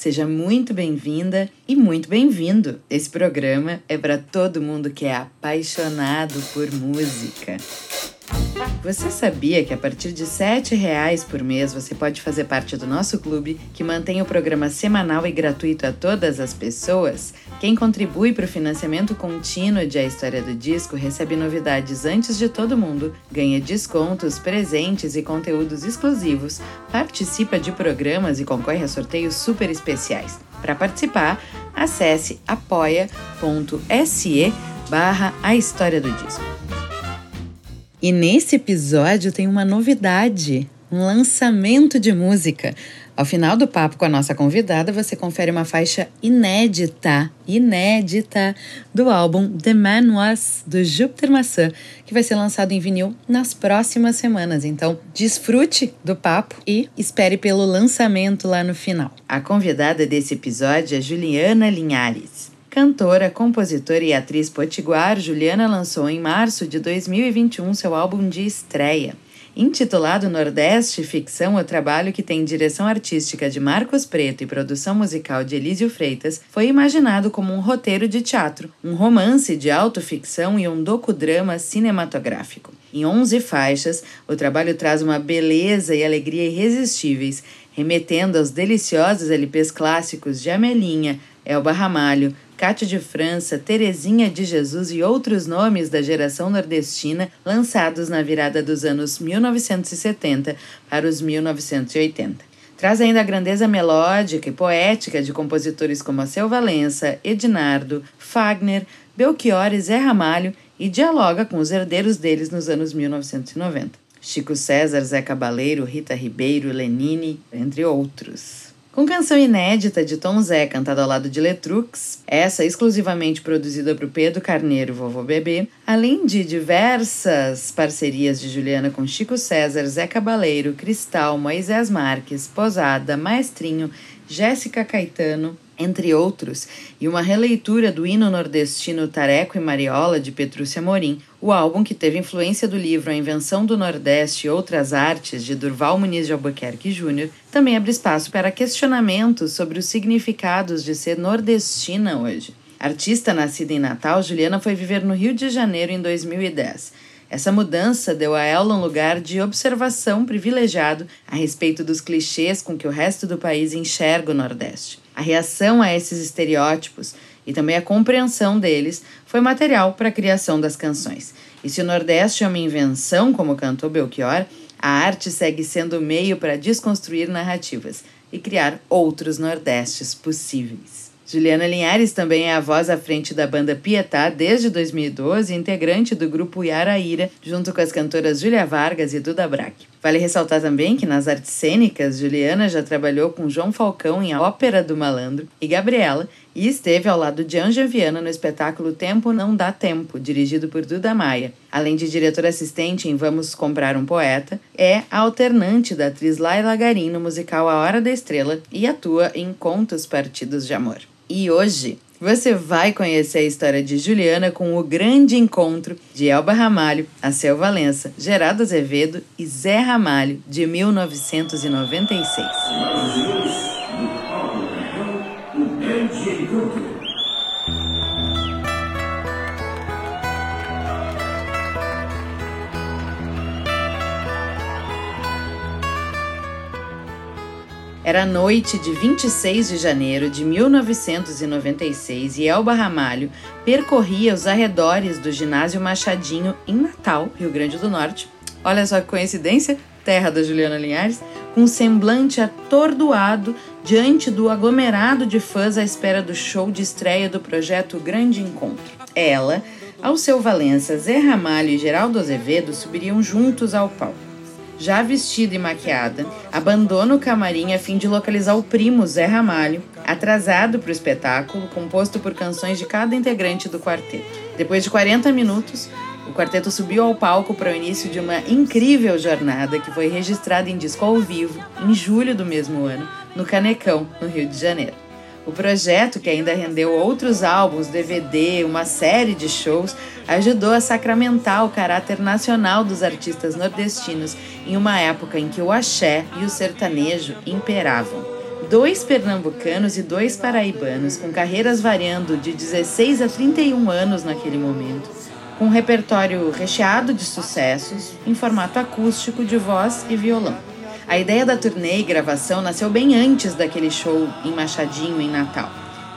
Seja muito bem-vinda e muito bem-vindo. Esse programa é para todo mundo que é apaixonado por música. Você sabia que a partir de R$ reais por mês você pode fazer parte do nosso clube, que mantém o programa semanal e gratuito a todas as pessoas? Quem contribui para o financiamento contínuo de A História do Disco recebe novidades antes de todo mundo, ganha descontos, presentes e conteúdos exclusivos, participa de programas e concorre a sorteios super especiais. Para participar, acesse apoia.se barra A História do Disco. E nesse episódio tem uma novidade, um lançamento de música. Ao final do papo com a nossa convidada, você confere uma faixa inédita, inédita, do álbum The Man Was, do Júpiter Maçã, que vai ser lançado em vinil nas próximas semanas. Então, desfrute do papo e espere pelo lançamento lá no final. A convidada desse episódio é Juliana Linhares. Cantora, compositora e atriz potiguar, Juliana lançou em março de 2021 seu álbum de estreia. Intitulado Nordeste Ficção, o trabalho que tem direção artística de Marcos Preto e produção musical de Elísio Freitas, foi imaginado como um roteiro de teatro, um romance de autoficção e um docudrama cinematográfico. Em 11 faixas, o trabalho traz uma beleza e alegria irresistíveis, remetendo aos deliciosos LPs clássicos de Amelinha, Elba Ramalho, Cátia de França, Terezinha de Jesus e outros nomes da geração nordestina lançados na virada dos anos 1970 para os 1980. Traz ainda a grandeza melódica e poética de compositores como Aceu Valença, Ednardo, Fagner, Belchior e Zé Ramalho e dialoga com os herdeiros deles nos anos 1990. Chico César, Zé Cabaleiro, Rita Ribeiro, Lenine, entre outros. Com canção inédita de Tom Zé cantada ao lado de Letrux, essa exclusivamente produzida por Pedro Carneiro Vovô Bebê, além de diversas parcerias de Juliana com Chico César, Zé Cabaleiro, Cristal, Moisés Marques, Posada, Maestrinho, Jéssica Caetano, entre outros, e uma releitura do hino nordestino Tareco e Mariola de Petrúcia Morim, o álbum que teve influência do livro A Invenção do Nordeste e Outras Artes de Durval Muniz de Albuquerque Jr., também abre espaço para questionamentos sobre os significados de ser nordestina hoje. Artista nascida em Natal, Juliana foi viver no Rio de Janeiro em 2010. Essa mudança deu a ela um lugar de observação privilegiado a respeito dos clichês com que o resto do país enxerga o Nordeste. A reação a esses estereótipos e também a compreensão deles foi material para a criação das canções. E se o Nordeste é uma invenção, como cantou Belchior, a arte segue sendo o meio para desconstruir narrativas e criar outros Nordestes possíveis. Juliana Linhares também é a voz à frente da banda Pietá desde 2012 e integrante do grupo Yaraíra, junto com as cantoras Júlia Vargas e Duda Braque. Vale ressaltar também que nas artes cênicas, Juliana já trabalhou com João Falcão em A Ópera do Malandro e Gabriela, e esteve ao lado de Anja Viana no espetáculo Tempo Não Dá Tempo, dirigido por Duda Maia. Além de diretora assistente em Vamos Comprar um Poeta, é a alternante da atriz Laila Garim no musical A Hora da Estrela e atua em Contos Partidos de Amor. E hoje você vai conhecer a história de Juliana com o grande encontro de Elba Ramalho, Acel Valença, Geraldo Azevedo e Zé Ramalho, de 1996. Era noite de 26 de janeiro de 1996 e Elba Ramalho percorria os arredores do ginásio Machadinho em Natal, Rio Grande do Norte. Olha só que coincidência, terra da Juliana Linhares, com semblante atordoado diante do aglomerado de fãs à espera do show de estreia do projeto Grande Encontro. Ela, ao seu Valença, Zé Ramalho e Geraldo Azevedo subiriam juntos ao palco. Já vestida e maquiada, abandona o camarim a fim de localizar o primo Zé Ramalho, atrasado para o espetáculo, composto por canções de cada integrante do quarteto. Depois de 40 minutos, o quarteto subiu ao palco para o início de uma incrível jornada que foi registrada em disco ao vivo em julho do mesmo ano, no Canecão, no Rio de Janeiro. O projeto, que ainda rendeu outros álbuns, DVD, uma série de shows, ajudou a sacramentar o caráter nacional dos artistas nordestinos em uma época em que o axé e o sertanejo imperavam. Dois pernambucanos e dois paraibanos, com carreiras variando de 16 a 31 anos naquele momento, com um repertório recheado de sucessos, em formato acústico de voz e violão. A ideia da turnê e gravação nasceu bem antes daquele show em Machadinho, em Natal.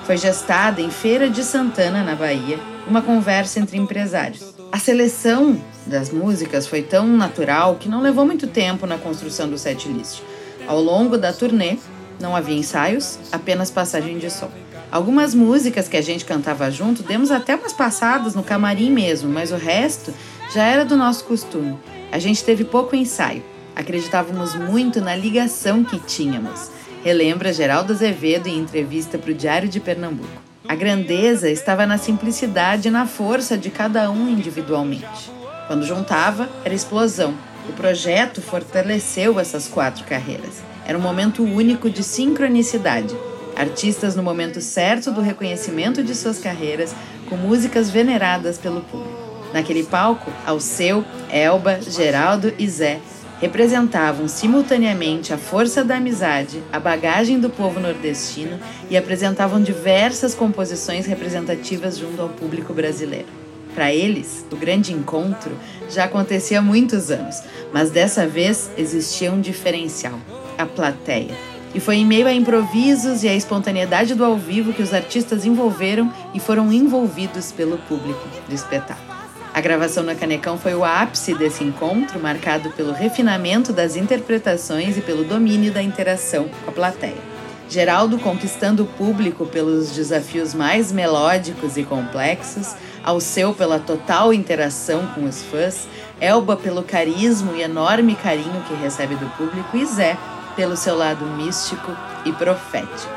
Foi gestada em Feira de Santana, na Bahia, uma conversa entre empresários. A seleção das músicas foi tão natural que não levou muito tempo na construção do setlist. Ao longo da turnê, não havia ensaios, apenas passagem de som. Algumas músicas que a gente cantava junto, demos até umas passadas no camarim mesmo, mas o resto já era do nosso costume. A gente teve pouco ensaio. Acreditávamos muito na ligação que tínhamos, relembra Geraldo Azevedo em entrevista para o Diário de Pernambuco. A grandeza estava na simplicidade e na força de cada um individualmente. Quando juntava, era explosão. O projeto fortaleceu essas quatro carreiras. Era um momento único de sincronicidade. Artistas no momento certo do reconhecimento de suas carreiras, com músicas veneradas pelo público. Naquele palco, Alceu, Elba, Geraldo e Zé representavam simultaneamente a força da amizade, a bagagem do povo nordestino e apresentavam diversas composições representativas junto ao público brasileiro. Para eles, o grande encontro já acontecia há muitos anos, mas dessa vez existia um diferencial: a plateia. E foi em meio a improvisos e à espontaneidade do ao vivo que os artistas envolveram e foram envolvidos pelo público do espetáculo. A gravação na Canecão foi o ápice desse encontro, marcado pelo refinamento das interpretações e pelo domínio da interação com a plateia. Geraldo conquistando o público pelos desafios mais melódicos e complexos, Alceu pela total interação com os fãs, Elba pelo carisma e enorme carinho que recebe do público e Zé pelo seu lado místico e profético.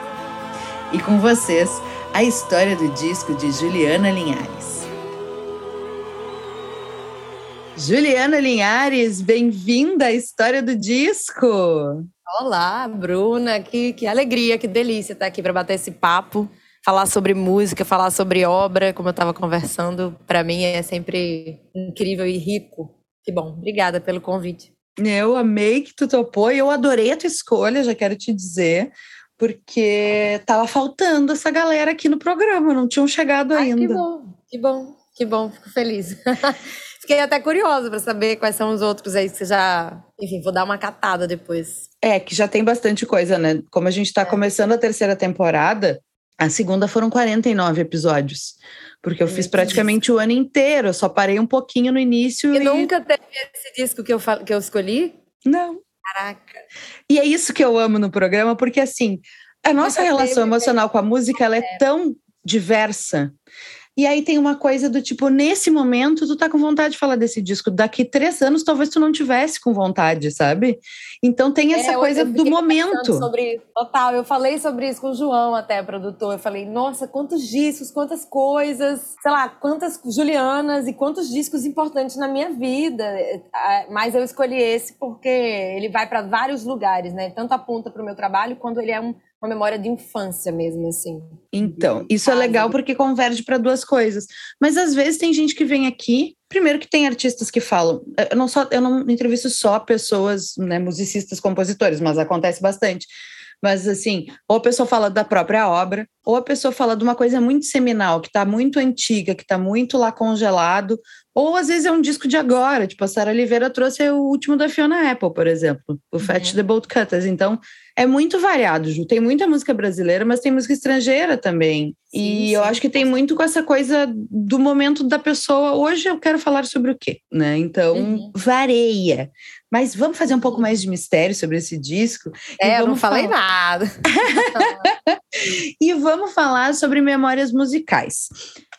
E com vocês, a história do disco de Juliana Linhares. Juliana Linhares, bem-vinda à história do disco. Olá, Bruna, que, que alegria, que delícia estar aqui para bater esse papo, falar sobre música, falar sobre obra, como eu estava conversando, para mim é sempre incrível e rico. Que bom, obrigada pelo convite. Eu amei que tu topou e eu adorei a tua escolha, já quero te dizer, porque tava faltando essa galera aqui no programa, não tinham chegado Ai, ainda. Que bom, que bom, que bom, fico feliz. Fiquei até curiosa para saber quais são os outros aí que você já. Enfim, vou dar uma catada depois. É, que já tem bastante coisa, né? Como a gente está é. começando a terceira temporada, a segunda foram 49 episódios. Porque eu fiz praticamente o ano inteiro, eu só parei um pouquinho no início. E, e... nunca teve esse disco que eu, que eu escolhi? Não. Caraca. E é isso que eu amo no programa, porque assim, a nossa relação emocional com a música ela é, é tão diversa e aí tem uma coisa do tipo, nesse momento, tu tá com vontade de falar desse disco. Daqui três anos, talvez tu não tivesse com vontade, sabe? Então tem essa é, coisa do momento. Sobre, total, eu falei sobre isso com o João, até, produtor. Eu falei, nossa, quantos discos, quantas coisas, sei lá, quantas Julianas e quantos discos importantes na minha vida. É, mas eu escolhi esse porque ele vai para vários lugares, né? Tanto aponta para o meu trabalho, quando ele é um uma memória de infância mesmo, assim. Então, isso é legal porque converge para duas coisas. Mas às vezes tem gente que vem aqui, primeiro que tem artistas que falam, eu não só eu não entrevisto só pessoas, né, musicistas, compositores, mas acontece bastante. Mas assim, ou a pessoa fala da própria obra, ou a pessoa fala de uma coisa muito seminal, que está muito antiga, que está muito lá congelado, ou às vezes é um disco de agora, tipo a Sara Oliveira trouxe o último da Fiona Apple, por exemplo, o uhum. the Bolt Cutters. Então, é muito variado, Ju. Tem muita música brasileira, mas tem música estrangeira também. Sim, e sim. eu acho que tem muito com essa coisa do momento da pessoa. Hoje eu quero falar sobre o quê, né? Então, uhum. vareia. Mas vamos fazer um pouco mais de mistério sobre esse disco. É, eu não falei falar... nada. e vamos falar sobre memórias musicais.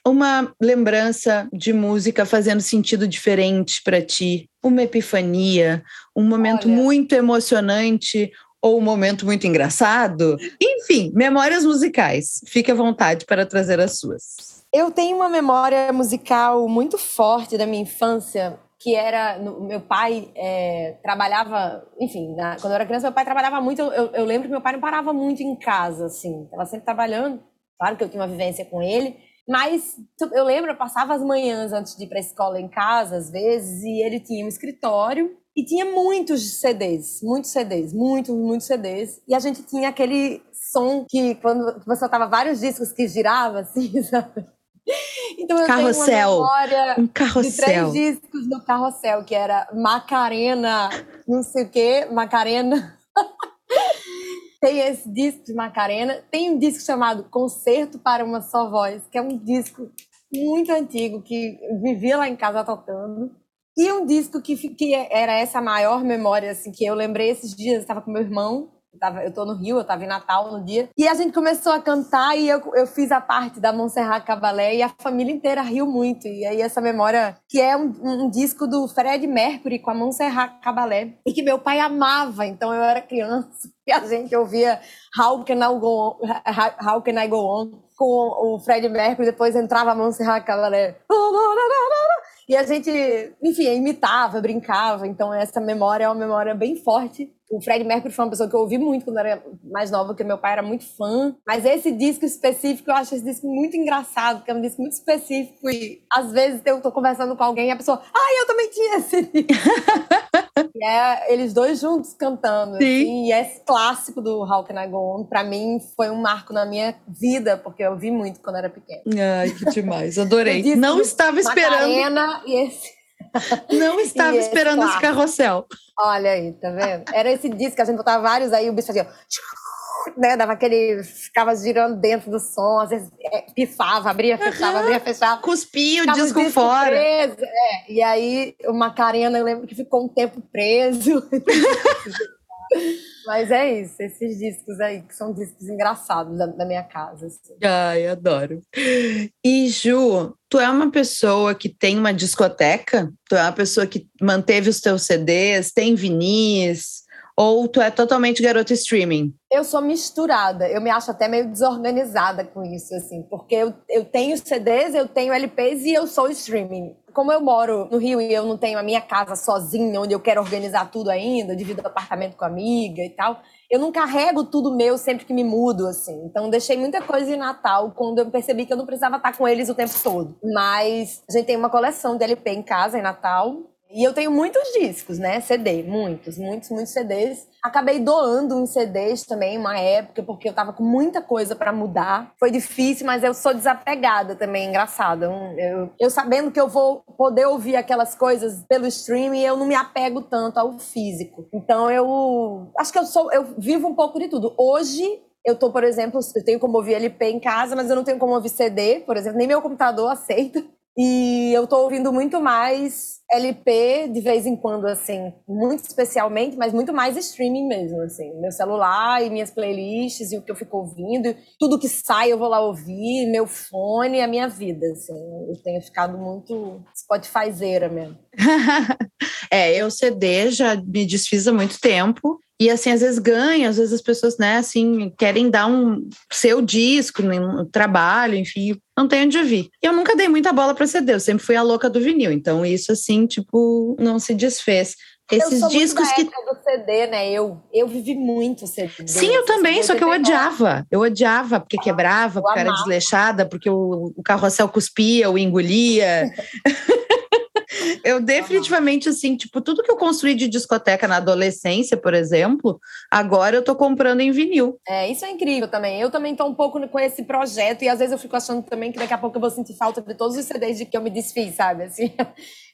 uma lembrança de música fazendo sentido diferente para ti, uma epifania, um momento Olha. muito emocionante ou um momento muito engraçado. Enfim, memórias musicais. Fique à vontade para trazer as suas. Eu tenho uma memória musical muito forte da minha infância, que era. Meu pai é, trabalhava, enfim, na, quando eu era criança, meu pai trabalhava muito. Eu, eu, lembro que meu pai não parava muito em casa, assim, estava sempre trabalhando. Claro que eu tinha uma vivência com ele, mas eu lembro, eu passava as manhãs antes de ir para a escola em casa, às vezes, e ele tinha um escritório e tinha muitos CDs, muitos CDs, muitos, muitos CDs. E a gente tinha aquele som que, quando você soltava vários discos que girava, assim, sabe? Então eu carrossel. tenho uma memória um carrossel. de três discos no carrossel, que era Macarena, não sei o quê, Macarena. tem esse disco de Macarena. Tem um disco chamado Concerto para uma Só Voz, que é um disco muito antigo, que vivia lá em casa tocando. E um disco que, que era essa maior memória, assim, que eu lembrei esses dias, estava com meu irmão, eu, tava, eu tô no Rio, eu tava em Natal no dia, e a gente começou a cantar e eu, eu fiz a parte da Montserrat Cabalé e a família inteira riu muito. E aí essa memória, que é um, um disco do Fred Mercury com a Montserrat Cabalé, e que meu pai amava, então eu era criança, e a gente ouvia How Can I Go On, How Can I Go On com o Fred Mercury, depois entrava a Montserrat Cabalé. E a gente, enfim, imitava, brincava. Então, essa memória é uma memória bem forte. O Fred Mercury foi uma pessoa que eu ouvi muito quando era mais nova, porque meu pai era muito fã. Mas esse disco específico, eu acho esse disco muito engraçado, porque é um disco muito específico. E às vezes eu tô conversando com alguém e a pessoa, ah, eu também tinha esse disco. e é eles dois juntos cantando. Sim. Assim, e esse clássico do How Can I Go On, pra mim, foi um marco na minha vida, porque eu vi muito quando era pequena. Ai, que demais. Adorei. Não estava esperando. Macarena e esse não estava esse esperando esse carrossel. Olha aí, tá vendo? Era esse disco que a gente botava vários aí, o bicho fazia. Né, dava aquele. ficava girando dentro do som, às vezes é, pifava, abria, fechava, uhum. abria, fechava. Cuspia o disco, disco fora. Preso, é. E aí o Macarena, eu lembro que ficou um tempo preso. Mas é isso, esses discos aí, que são discos engraçados da, da minha casa. Assim. Ai, adoro. E Ju, tu é uma pessoa que tem uma discoteca? Tu é uma pessoa que manteve os teus CDs, tem vinis? Ou tu é totalmente garota streaming? Eu sou misturada. Eu me acho até meio desorganizada com isso, assim. Porque eu, eu tenho CDs, eu tenho LPs e eu sou streaming. Como eu moro no Rio e eu não tenho a minha casa sozinha, onde eu quero organizar tudo ainda, divido apartamento com amiga e tal, eu não carrego tudo meu sempre que me mudo, assim. Então, deixei muita coisa em Natal quando eu percebi que eu não precisava estar com eles o tempo todo. Mas a gente tem uma coleção de LP em casa em Natal. E eu tenho muitos discos, né? CD, muitos, muitos, muitos CDs. Acabei doando uns CDs também, uma época, porque eu tava com muita coisa para mudar. Foi difícil, mas eu sou desapegada também, engraçado. Eu, eu, sabendo que eu vou poder ouvir aquelas coisas pelo streaming, eu não me apego tanto ao físico. Então eu acho que eu sou, eu vivo um pouco de tudo. Hoje eu tô, por exemplo, eu tenho como ouvir LP em casa, mas eu não tenho como ouvir CD, por exemplo, nem meu computador aceita. E eu tô ouvindo muito mais LP de vez em quando, assim, muito especialmente, mas muito mais streaming mesmo, assim. Meu celular e minhas playlists e o que eu fico ouvindo, tudo que sai eu vou lá ouvir, meu fone, a minha vida, assim. Eu tenho ficado muito Spotifyzeira mesmo. é, eu CD já me desfiz há muito tempo. E assim, às vezes ganha, às vezes as pessoas, né, assim, querem dar um seu disco no trabalho, enfim, não tem onde ouvir. Eu nunca dei muita bola para CD, eu sempre fui a louca do vinil. Então, isso, assim, tipo, não se desfez. Esses eu discos que. do CD, né? Eu, eu vivi muito CD. Sim, eu também, só que eu odiava. Eu odiava, porque quebrava, porque era desleixada, porque o, o carrossel cuspia, ou engolia. eu definitivamente, assim, tipo, tudo que eu construí de discoteca na adolescência, por exemplo, agora eu tô comprando em vinil. É, isso é incrível também. Eu também tô um pouco com esse projeto e às vezes eu fico achando também que daqui a pouco eu vou sentir falta de todos os CDs de que eu me desfiz, sabe? Assim,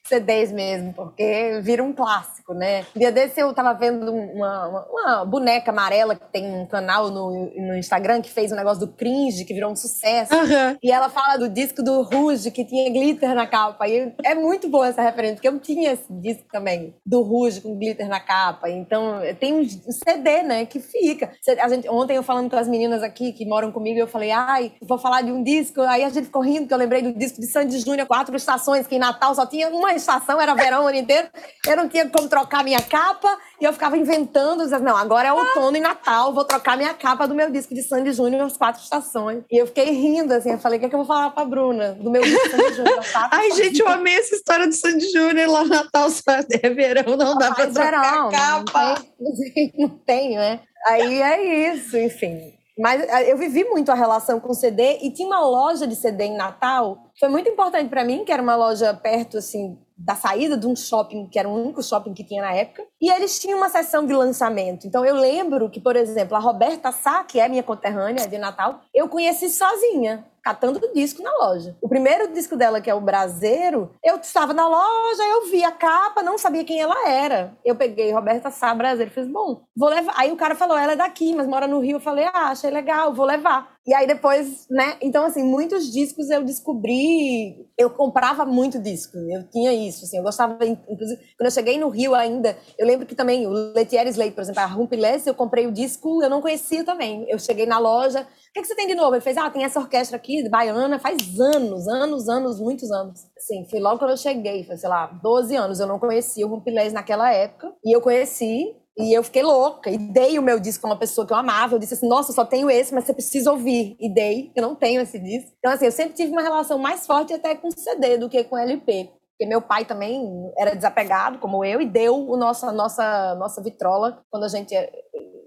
CDs mesmo, porque vira um clássico, né? Um dia desse eu tava vendo uma, uma, uma, boneca amarela que tem um canal no, no Instagram que fez um negócio do cringe, que virou um sucesso. Uhum. E ela fala do disco do Rouge, que tinha glitter na capa. E é muito boa essa referência, porque eu tinha esse disco também, do Rouge com glitter na capa. Então, tem um CD, né, que fica. A gente, ontem eu falando com as meninas aqui que moram comigo, eu falei, ai, vou falar de um disco. Aí a gente ficou rindo, que eu lembrei do disco de Sandy Júnior, quatro estações, que em Natal só tinha uma estação, era verão o ano inteiro. Eu não tinha como trocar minha capa. E eu ficava inventando, dizendo, não, agora é outono e Natal, vou trocar minha capa do meu disco de Sandy Júnior, as quatro estações. E eu fiquei rindo, assim, eu falei, o que, é que eu vou falar pra Bruna do meu disco de Sandy Júnior? Ai, gente, eu amei essa história do Sandy Júnior lá no Natal, só é verão, não dá pra trocar verão, capa. Não tem, não tem, né? Aí é isso, enfim. Mas eh, eu vivi muito a relação com CD e tinha uma loja de CD em Natal. Foi muito importante para mim, que era uma loja perto assim da saída de um shopping, que era o único shopping que tinha na época, e eles tinham uma sessão de lançamento. Então eu lembro que, por exemplo, a Roberta Sá, que é minha conterrânea de Natal, eu conheci sozinha catando disco na loja. O primeiro disco dela, que é o Braseiro, eu estava na loja, eu vi a capa, não sabia quem ela era. Eu peguei Roberta Sá, Braseiro, fiz, bom, vou levar. Aí o cara falou, ela é daqui, mas mora no Rio. Eu falei, ah, achei legal, vou levar. E aí depois, né? Então, assim, muitos discos eu descobri. Eu comprava muito disco, eu tinha isso, assim, eu gostava, inclusive, quando eu cheguei no Rio ainda, eu lembro que também o Letieri Slate, por exemplo, a Rumpiless, eu comprei o disco, eu não conhecia também. Eu cheguei na loja, que, que você tem de novo? Ele fez, ah, tem essa orquestra aqui, baiana, faz anos, anos, anos, muitos anos. Assim, foi logo quando eu cheguei, foi, sei lá, 12 anos. Eu não conhecia o Rumpilés naquela época. E eu conheci, e eu fiquei louca. E dei o meu disco a uma pessoa que eu amava. Eu disse assim, nossa, só tenho esse, mas você precisa ouvir. E dei, eu não tenho esse disco. Então, assim, eu sempre tive uma relação mais forte até com CD do que com LP. Porque meu pai também era desapegado, como eu, e deu o nosso, a nossa, nossa vitrola quando a gente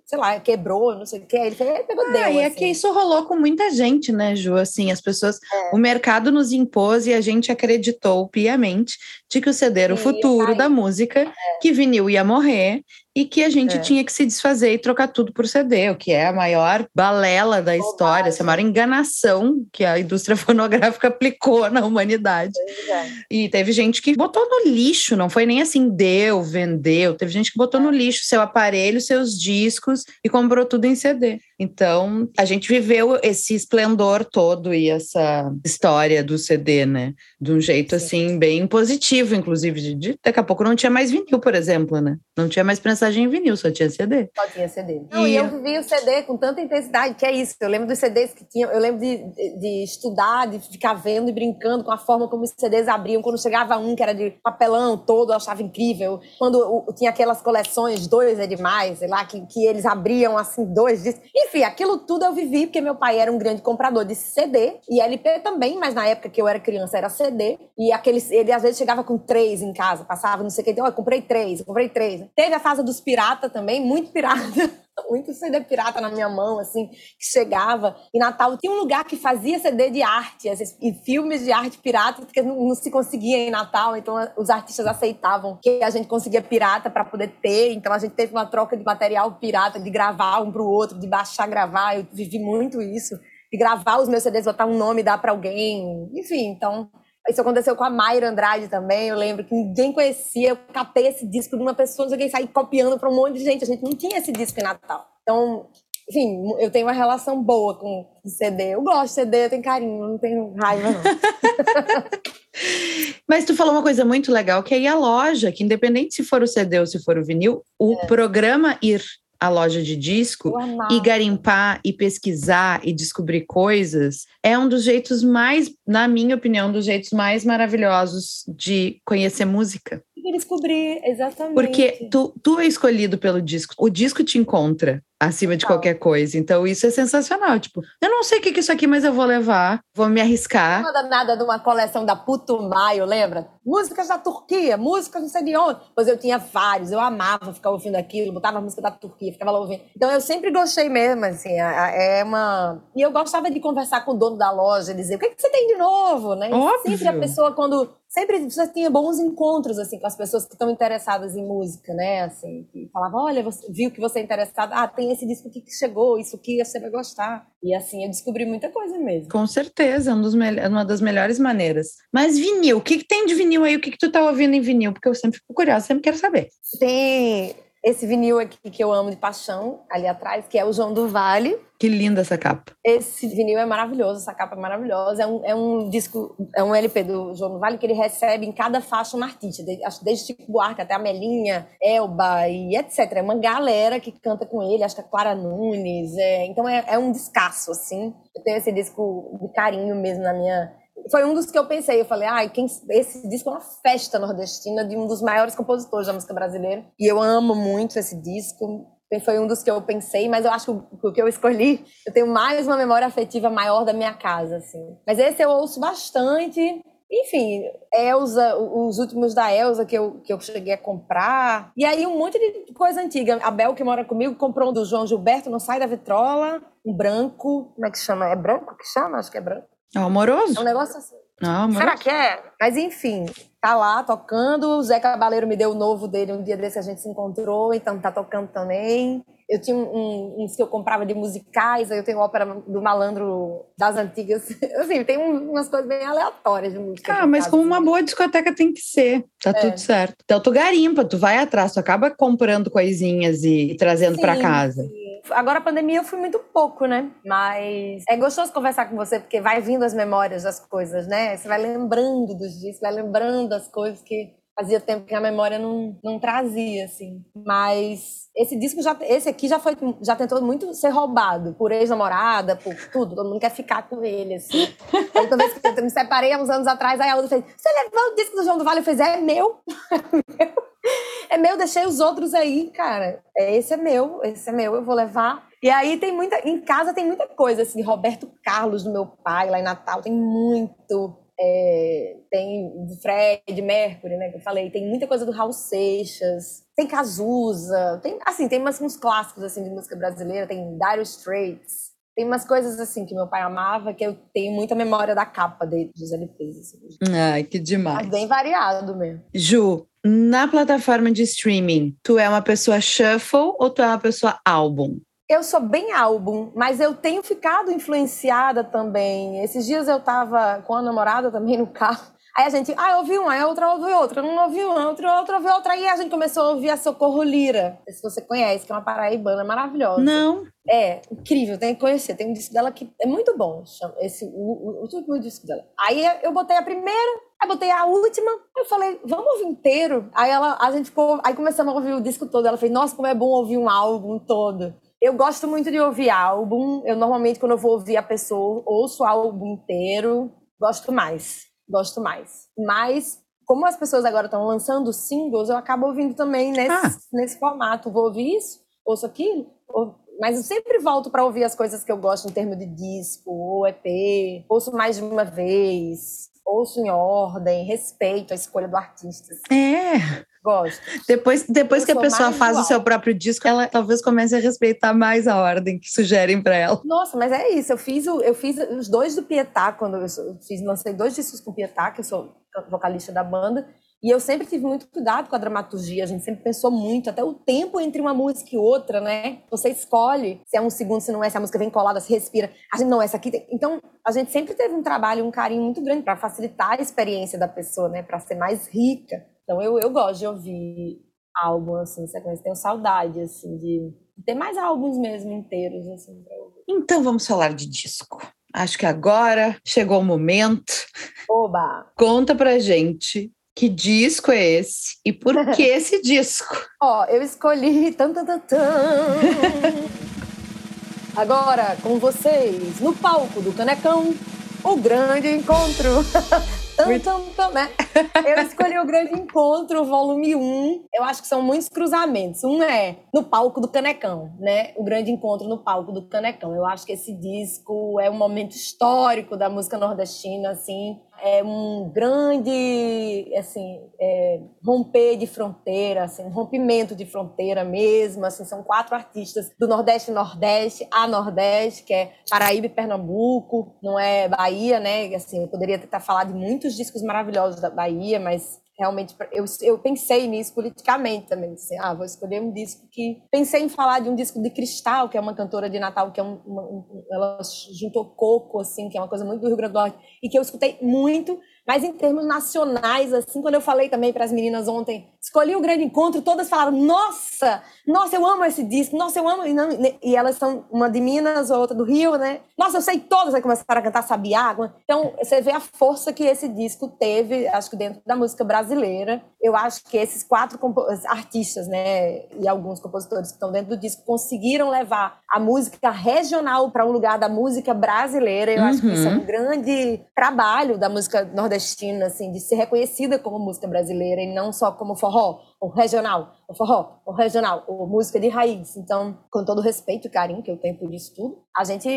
sei lá, quebrou, não sei o que. Ele, ele pegou ah, deu. E é assim. que isso rolou com muita gente, né, Ju? Assim, as pessoas. É. O mercado nos impôs e a gente acreditou piamente de que o CD era o futuro da música, é. que vinil ia morrer e que a gente é. tinha que se desfazer e trocar tudo por CD, o que é a maior balela da história, essa maior enganação que a indústria fonográfica aplicou na humanidade. É. E teve gente que botou no lixo, não foi nem assim, deu, vendeu, teve gente que botou no lixo seu aparelho, seus discos e comprou tudo em CD. Então, a gente viveu esse esplendor todo e essa história do CD, né? De um jeito Sim. assim, bem positivo, inclusive. De, de, daqui a pouco não tinha mais vinil, por exemplo, né? Não tinha mais prensagem em vinil, só tinha CD. Só tinha CD. Não, e, eu vivi o CD com tanta intensidade, que é isso. Eu lembro dos CDs que tinham, eu lembro de, de, de estudar, de ficar vendo e brincando com a forma como os CDs abriam. Quando chegava um que era de papelão todo, eu achava incrível. Quando tinha aquelas coleções, dois é demais, sei lá, que, que eles abriam assim, dois discos. Enfim, aquilo tudo eu vivi, porque meu pai era um grande comprador de CD e LP também, mas na época que eu era criança era CD. E aqueles, ele às vezes chegava com três em casa, passava não sei o que, então, eu comprei três, comprei três. Teve a fase dos pirata também, muito pirata. Muito CD pirata na minha mão, assim, que chegava. E Natal tinha um lugar que fazia CD de arte, e filmes de arte pirata, porque não, não, se conseguia em Natal, então os artistas aceitavam que a gente conseguia pirata para poder ter. Então a gente teve uma troca de material pirata, de gravar um para o outro, de baixar, gravar. Eu vivi muito isso. De gravar os meus CDs, botar um nome, dar para alguém. Enfim, então isso aconteceu com a Mayra Andrade também. Eu lembro que ninguém conhecia. Eu catei esse disco de uma pessoa, não sei saí copiando para um monte de gente. A gente não tinha esse disco em Natal. Então, enfim, eu tenho uma relação boa com CD. Eu gosto de CD, eu tenho carinho, não tenho raiva, não. Mas tu falou uma coisa muito legal, que é a loja, que independente se for o CD ou se for o vinil, o é. programa ir a loja de disco e garimpar e pesquisar e descobrir coisas é um dos jeitos mais, na minha opinião, um dos jeitos mais maravilhosos de conhecer música descobrir, exatamente. Porque tu, tu é escolhido pelo disco, o disco te encontra acima de qualquer coisa. Então, isso é sensacional. Tipo, eu não sei o que é isso aqui, mas eu vou levar, vou me arriscar. Não nada de uma coleção da Putumayo, lembra? Músicas da Turquia, músicas não sei de onde. Pois eu tinha vários, eu amava ficar ouvindo aquilo, botava música da Turquia, ficava lá ouvindo. Então, eu sempre gostei mesmo, assim, é uma... E eu gostava de conversar com o dono da loja, dizer, o que, é que você tem de novo, né? Óbvio. Sempre a pessoa, quando sempre você tinha bons encontros assim com as pessoas que estão interessadas em música, né? Assim, que falava, olha, você viu que você é interessado, ah, tem esse disco aqui que chegou, isso aqui você vai gostar. E assim, eu descobri muita coisa mesmo. Com certeza, um dos uma das melhores maneiras. Mas vinil, o que, que tem de vinil aí? O que, que tu tá ouvindo em vinil? Porque eu sempre fico curiosa, sempre quero saber. Tem esse vinil aqui que eu amo de paixão, ali atrás, que é o João do Vale. Que linda essa capa. Esse vinil é maravilhoso, essa capa é maravilhosa. É um, é um disco, é um LP do João do Vale que ele recebe em cada faixa uma artista, desde, desde Chico Buarque até a Melinha, Elba e etc. É uma galera que canta com ele, acho que a Clara Nunes. É, então é, é um descasso, assim. Eu tenho esse disco de carinho mesmo na minha foi um dos que eu pensei. Eu falei, ai, quem, esse disco é uma festa nordestina de um dos maiores compositores da música brasileira. E eu amo muito esse disco. Foi um dos que eu pensei, mas eu acho que o que eu escolhi, eu tenho mais uma memória afetiva maior da minha casa, assim. Mas esse eu ouço bastante. Enfim, Elsa, os últimos da Elsa que eu, que eu cheguei a comprar. E aí um monte de coisa antiga. A Bel, que mora comigo, comprou um do João Gilberto, Não Sai da Vitrola, um branco. Como é que chama? É branco que chama? Acho que é branco. É amoroso? É um negócio assim. Não, amoroso. Será que é? Mas enfim, tá lá tocando. O Zé Cabaleiro me deu o novo dele um dia desse que a gente se encontrou, então tá tocando também. Eu tinha um, uns que eu comprava de musicais, aí eu tenho ópera do malandro das antigas. Assim, tem umas coisas bem aleatórias de música. Ah, mas como uma boa discoteca tem que ser. Tá é. tudo certo. Então tu garimpa, tu vai atrás, tu acaba comprando coisinhas e, e trazendo para casa. Sim. Agora a pandemia eu fui muito pouco, né? Mas é gostoso conversar com você, porque vai vindo as memórias das coisas, né? Você vai lembrando dos dias, vai lembrando das coisas que fazia tempo que a memória não, não trazia, assim. Mas esse disco, já, esse aqui já, foi, já tentou muito ser roubado por ex-namorada, por tudo. Todo mundo quer ficar com ele, assim. Aí, toda vez que eu me separei há uns anos atrás, aí a outra fez, você levou o disco do João do Vale? Eu fiz, é meu. É meu. É meu, deixei os outros aí, cara. É, esse é meu, esse é meu, eu vou levar. E aí tem muita. Em casa tem muita coisa, assim, Roberto Carlos, do meu pai, lá em Natal, tem muito. É, tem Fred Mercury, né, que eu falei, tem muita coisa do Raul Seixas, tem Cazuza, tem, assim, tem umas, uns clássicos, assim, de música brasileira, tem Dire Straits, tem umas coisas, assim, que meu pai amava, que eu tenho muita memória da capa dele, dos LPs, assim. Ai, que demais. Mas bem variado mesmo. Ju, na plataforma de streaming, tu é uma pessoa shuffle ou tu é uma pessoa álbum? Eu sou bem álbum, mas eu tenho ficado influenciada também. Esses dias eu tava com a namorada também no carro. Aí a gente, ah, eu ouvi uma, aí outra ouviu outra, não ouvi uma, outra, outra ouviu outra. Aí a gente começou a ouvir a Socorro Lira, se você conhece, que é uma paraibana maravilhosa. Não. É, incrível, tem que conhecer. Tem um disco dela que é muito bom, esse, o, o, o último disco dela. Aí eu botei a primeira, aí botei a última, eu falei, vamos ouvir inteiro? Aí ela, a gente ficou, aí começamos a ouvir o disco todo. Ela fez, nossa, como é bom ouvir um álbum todo. Eu gosto muito de ouvir álbum. Eu normalmente, quando eu vou ouvir a pessoa, ouço o álbum inteiro. Gosto mais. Gosto mais. Mas, como as pessoas agora estão lançando singles, eu acabo ouvindo também nesse, ah. nesse formato. Vou ouvir isso, ouço aquilo. Ou... Mas eu sempre volto para ouvir as coisas que eu gosto em termos de disco ou EP. Ouço mais de uma vez. Ouço em ordem, respeito a escolha do artista. É. Gosto. Depois, depois que a pessoa faz igual. o seu próprio disco, ela talvez comece a respeitar mais a ordem que sugerem para ela. Nossa, mas é isso. Eu fiz, o, eu fiz os dois do Pietá, quando eu fiz, lancei dois discos com o Pietá, que eu sou vocalista da banda. E eu sempre tive muito cuidado com a dramaturgia, a gente sempre pensou muito, até o tempo entre uma música e outra, né? Você escolhe se é um segundo, se não é, se a música vem colada, se respira. A gente não, essa aqui. Tem... Então, a gente sempre teve um trabalho, um carinho muito grande para facilitar a experiência da pessoa, né? Para ser mais rica. Então eu, eu gosto de ouvir álbum, assim, sequência. Tenho saudade, assim, de ter mais álbuns mesmo inteiros, assim, pra ouvir. Então vamos falar de disco. Acho que agora chegou o momento. Oba! Conta pra gente que disco é esse e por que esse disco? Ó, eu escolhi. Tan, tan, tan, tan. Agora, com vocês, no palco do Canecão, o grande encontro. Tum, tum, né? Eu escolhi o Grande Encontro, volume 1. Eu acho que são muitos cruzamentos. Um é no palco do Canecão, né? O Grande Encontro no palco do Canecão. Eu acho que esse disco é um momento histórico da música nordestina, assim é um grande assim é, romper de fronteira assim um rompimento de fronteira mesmo assim são quatro artistas do nordeste nordeste a nordeste que é Paraíba e Pernambuco não é Bahia né assim eu poderia tentar falar de muitos discos maravilhosos da Bahia mas realmente eu, eu pensei nisso politicamente também assim, ah vou escolher um disco que pensei em falar de um disco de Cristal que é uma cantora de Natal que é um, uma, um, ela juntou coco assim que é uma coisa muito do Rio Grande do Norte e que eu escutei muito Mas em termos nacionais, assim, quando eu falei também para as meninas ontem, escolhi o grande encontro, todas falaram: Nossa, nossa, eu amo esse disco, nossa, eu amo. E, não, e elas são uma de Minas, outra do Rio, né? Nossa, eu sei todas, aí começaram a cantar Sabiá. Então, você vê a força que esse disco teve, acho que dentro da música brasileira. Eu acho que esses quatro artistas, né, e alguns compositores que estão dentro do disco conseguiram levar a música regional para um lugar da música brasileira. Eu uhum. acho que isso é um uhum. grande trabalho da música nordestina, assim, de ser reconhecida como música brasileira e não só como forró, ou regional, ou forró, ou regional, ou música de raiz. Então, com todo o respeito e carinho que eu tenho por isso tudo, a gente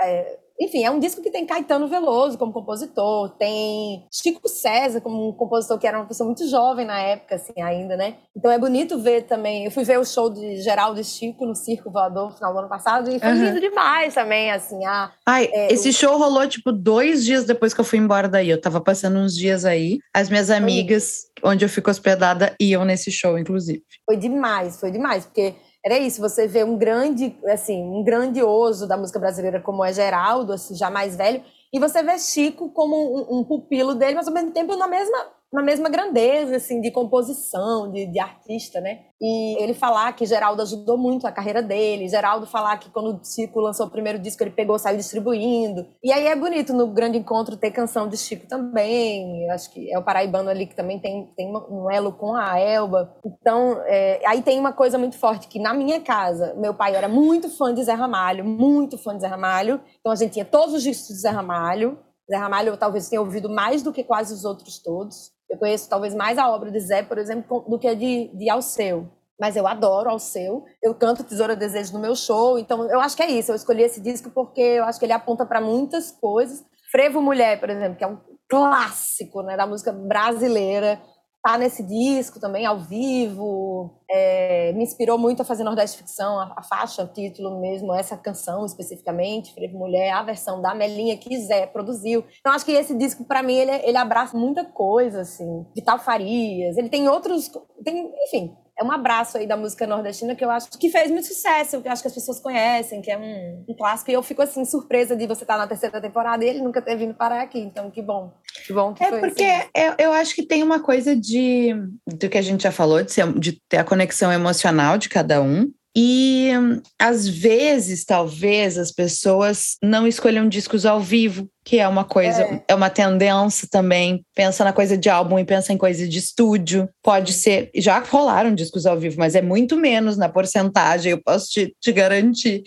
é, enfim, é um disco que tem Caetano Veloso como compositor, tem Chico César como um compositor que era uma pessoa muito jovem na época, assim, ainda, né? Então é bonito ver também. Eu fui ver o show de Geraldo e Chico no Circo Voador no final do ano passado e foi uhum. lindo demais também, assim. A, Ai, é, esse o... show rolou, tipo, dois dias depois que eu fui embora daí. Eu tava passando uns dias aí. As minhas amigas, onde eu fico hospedada, iam nesse show, inclusive. Foi demais, foi demais, porque era isso, você vê um grande, assim, um grandioso da música brasileira como é Geraldo, assim, já mais velho, e você vê Chico como um, um pupilo dele, mas ao mesmo tempo na mesma na mesma grandeza, assim, de composição, de, de, artista, né? E ele falar que Geraldo ajudou muito a carreira dele, Geraldo falar que quando o Chico lançou o primeiro disco, ele pegou, saiu distribuindo. E aí é bonito no Grande Encontro ter canção de Chico também, Eu acho que é o paraibano ali que também tem, tem um elo com a Elba. Então, é, aí tem uma coisa muito forte, que na minha casa, meu pai era muito fã de Zé Ramalho, muito fã de Zé Ramalho, então a gente tinha todos os discos de Zé Ramalho, Zé Ramalho eu talvez tenha ouvido mais do que quase os outros todos. Eu conheço talvez mais a obra de Zé, por exemplo, do que a de, de Alceu. Mas eu adoro Alceu. Eu canto Tesoura Desejo no meu show. Então, eu acho que é isso. Eu escolhi esse disco porque eu acho que ele aponta para muitas coisas. Frevo Mulher, por exemplo, que é um clássico né, da música brasileira tá nesse disco também, ao vivo. É, me inspirou muito a fazer Nordeste Ficção, a, a, faixa, o título mesmo, essa canção especificamente, Frevo Mulher, a versão da Melinha que Zé produziu. Então acho que esse disco, para mim, ele, ele abraça muita coisa, assim. Vital Farias, ele tem outros... Tem, enfim, é um abraço aí da música nordestina que eu acho que fez muito sucesso, que eu acho que as pessoas conhecem, que é um, um clássico. E eu fico assim, surpresa de você estar na terceira temporada e ele nunca ter vindo parar aqui. Então, que bom. Que bom que é foi porque assim. eu, eu acho que tem uma coisa de do que a gente já falou, de, ser, de ter a conexão emocional de cada um. E às vezes, talvez, as pessoas não escolham discos ao vivo, que é uma coisa, é. é. uma tendência também. Pensa na coisa de álbum e pensa em coisa de estúdio. Pode ser, já rolaram discos ao vivo, mas é muito menos na porcentagem, eu posso te, te garantir.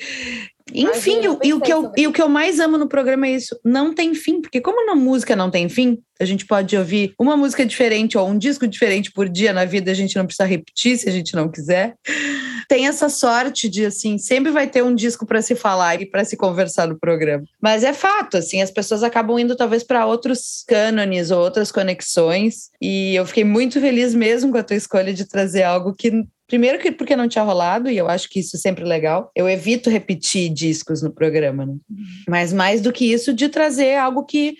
Enfim, e, o que eu, e o que eu mais amo no programa é isso, não tem fim, porque como na música não tem fim, a gente pode ouvir uma música diferente ou um disco diferente por dia na vida, a gente não precisa repetir se a gente não quiser. Tem essa sorte de assim, sempre vai ter um disco para se falar e para se conversar no programa. Mas é fato, assim, as pessoas acabam indo talvez para outros cânones ou outras conexões, e eu fiquei muito feliz mesmo com a tua escolha de trazer algo que Primeiro que porque não tinha rolado, e eu acho que isso é sempre legal. Eu evito repetir discos no programa, né? Uhum. Mas mais do que isso, de trazer algo que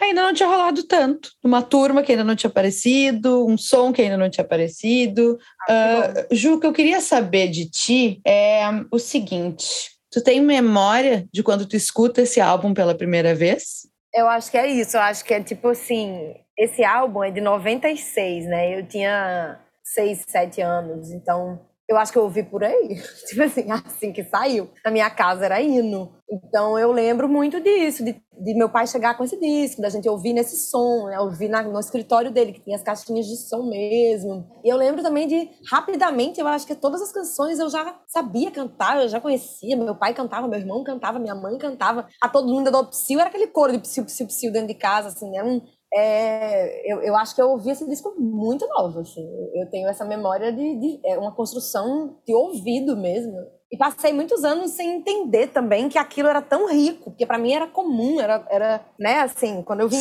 ainda não tinha rolado tanto. Uma turma que ainda não tinha aparecido, um som que ainda não tinha aparecido. Ah, uh, Ju, o que eu queria saber de ti é o seguinte: tu tem memória de quando tu escuta esse álbum pela primeira vez? Eu acho que é isso. Eu acho que é tipo assim: esse álbum é de 96, né? Eu tinha seis, sete anos. Então, eu acho que eu ouvi por aí. tipo assim, assim que saiu. Na minha casa era hino. Então, eu lembro muito disso, de, de meu pai chegar com esse disco, da gente ouvir nesse som, né? Ouvir na, no escritório dele, que tinha as caixinhas de som mesmo. E eu lembro também de, rapidamente, eu acho que todas as canções eu já sabia cantar, eu já conhecia. Meu pai cantava, meu irmão cantava, minha mãe cantava. A todo mundo do Psyu era aquele coro de Psyu, Psyu, Psyu dentro de casa, assim, era um é, eu, eu, acho que eu ouvi esse disco muito novo, assim. Eu tenho essa memória de, de é uma construção de ouvido mesmo. E passei muitos anos sem entender também que aquilo era tão rico, porque para mim era comum, era, era, né, assim, quando eu vim,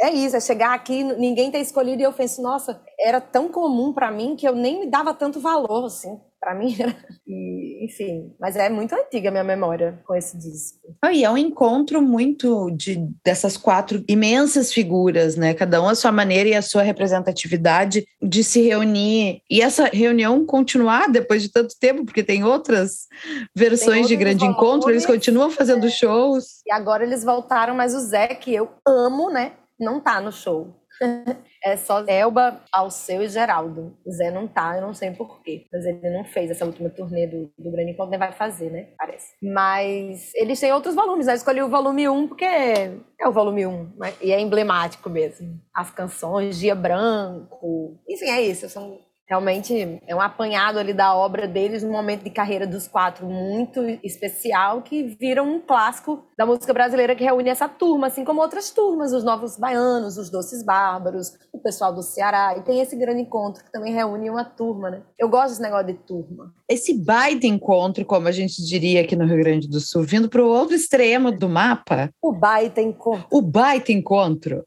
é isso, é chegar aqui, ninguém ter escolhido e eu penso, nossa, era tão comum para mim que eu nem me dava tanto valor, assim para mim era. E, enfim, mas é muito antiga a minha memória com esse disco. Oh, e é um encontro muito de dessas quatro imensas figuras, né? Cada um a sua maneira e a sua representatividade de se reunir. E essa reunião continuar depois de tanto tempo, porque tem outras versões tem de grande encontro, eles continuam fazendo é. shows. E agora eles voltaram, mas o Zé, que eu amo, né? não tá no show. É só Elba, Alceu e Geraldo. Zé não tá, eu não sei porquê. Mas ele não fez essa última turnê do, do Grande Encontro, nem vai fazer, né? Parece. Mas eles têm outros volumes. Eu escolhi o volume 1 porque é o volume 1. E é emblemático mesmo. As canções, Dia Branco. Enfim, é isso. São realmente é um apanhado ali da obra deles, um momento de carreira dos quatro muito especial, que vira um clássico da música brasileira que reúne essa turma, assim como outras turmas, os Novos Baianos, os Doces Bárbaros, o pessoal do Ceará, e tem esse grande encontro que também reúne uma turma, né? Eu gosto desse negócio de turma. Esse baita encontro, como a gente diria aqui no Rio Grande do Sul, vindo para o outro extremo do mapa. O baita encontro. O baita encontro.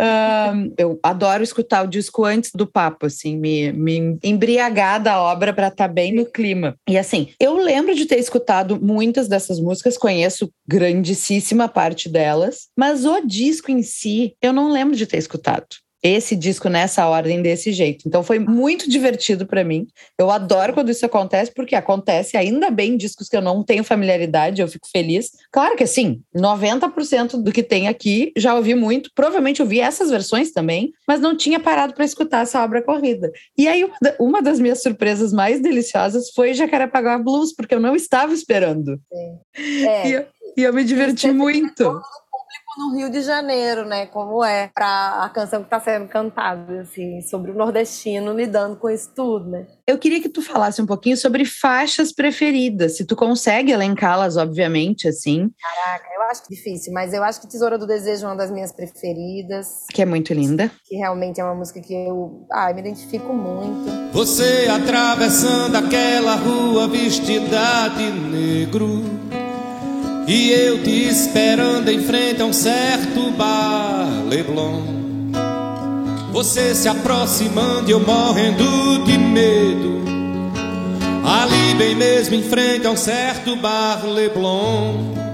Um, eu adoro escutar o disco antes do papo, assim, me, me embriagar da obra para estar tá bem no clima. E assim, eu lembro de ter escutado muitas dessas músicas, conheço grandíssima parte delas, mas o disco em si eu não lembro de ter escutado esse disco nessa ordem desse jeito. Então foi muito divertido para mim. Eu adoro quando isso acontece, porque acontece ainda bem discos que eu não tenho familiaridade, eu fico feliz. Claro que assim, 90% do que tem aqui já ouvi muito, provavelmente ouvi essas versões também, mas não tinha parado para escutar essa obra corrida. E aí uma das minhas surpresas mais deliciosas foi Jacarepaguá Blues, porque eu não estava esperando. É. E, eu, e eu me diverti muito no Rio de Janeiro, né? Como é para a canção que está sendo cantada, assim, sobre o nordestino lidando com isso tudo, né? Eu queria que tu falasse um pouquinho sobre faixas preferidas, se tu consegue elencá-las, obviamente, assim. Caraca, eu acho difícil, mas eu acho que Tesoura do Desejo é uma das minhas preferidas. Que é muito linda. Que realmente é uma música que eu, ai, me identifico muito. Você atravessando aquela rua vestida de negro e eu te esperando em frente a um certo bar Leblon. Você se aproximando e eu morrendo de medo. Ali bem mesmo em frente a um certo bar Leblon.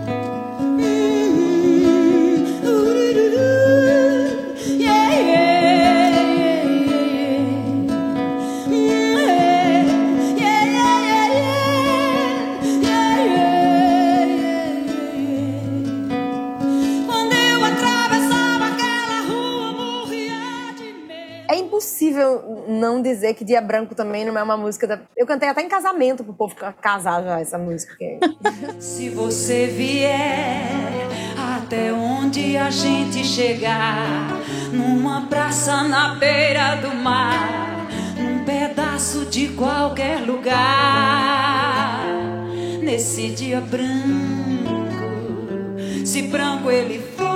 Não dizer que Dia Branco também não é uma música da... Eu cantei até em casamento pro povo casar já essa música. Se você vier até onde a gente chegar, numa praça na beira do mar, num pedaço de qualquer lugar, nesse dia branco, se branco ele for,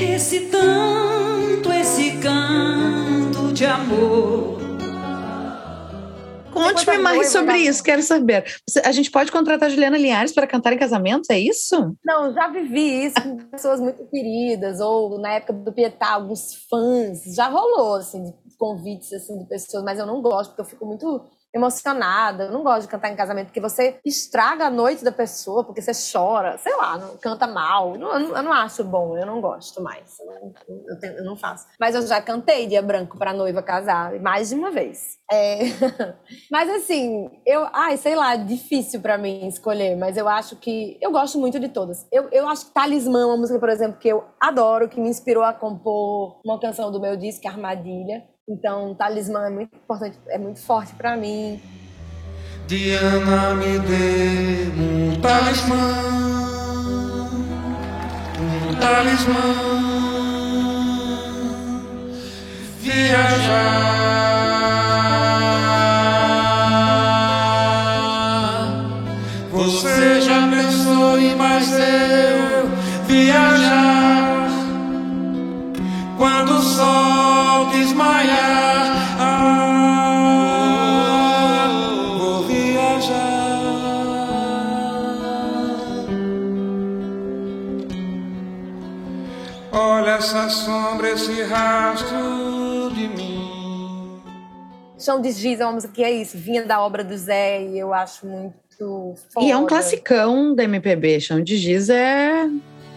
esse canto de amor. Conte-me mais sobre isso, quero saber. A gente pode contratar Juliana Linhares para cantar em casamentos, é isso? Não, já vivi isso com pessoas muito queridas, ou na época do Pietá, alguns fãs. Já rolou, assim, convites assim, de pessoas, mas eu não gosto, porque eu fico muito emocionada. Eu não gosto de cantar em casamento, porque você estraga a noite da pessoa, porque você chora, sei lá, não, canta mal. Eu não, eu não acho bom, eu não gosto mais. Eu eu, não faço. Mas eu já cantei dia branco pra noiva casar, mais de uma vez. É... mas assim, eu, ai, sei lá, difícil para mim escolher, mas eu acho que eu gosto muito de todas. Eu, eu acho que Talismã, uma música, por exemplo, que eu adoro, que me inspirou a compor uma canção do meu disco, Armadilha. Então, talismã é muito importante, é muito forte para mim. Diana me dê um talismã, um talismã, viajar. Você já pensou em mais eu viajar quando o sol desmaiar. Ah, vou viajar. Olha essa sombra, esse rastro de mim. Chão de Giz é uma música que é isso, vinha da obra do Zé e eu acho muito foda. E é um classicão da MPB, Chão de Giz é...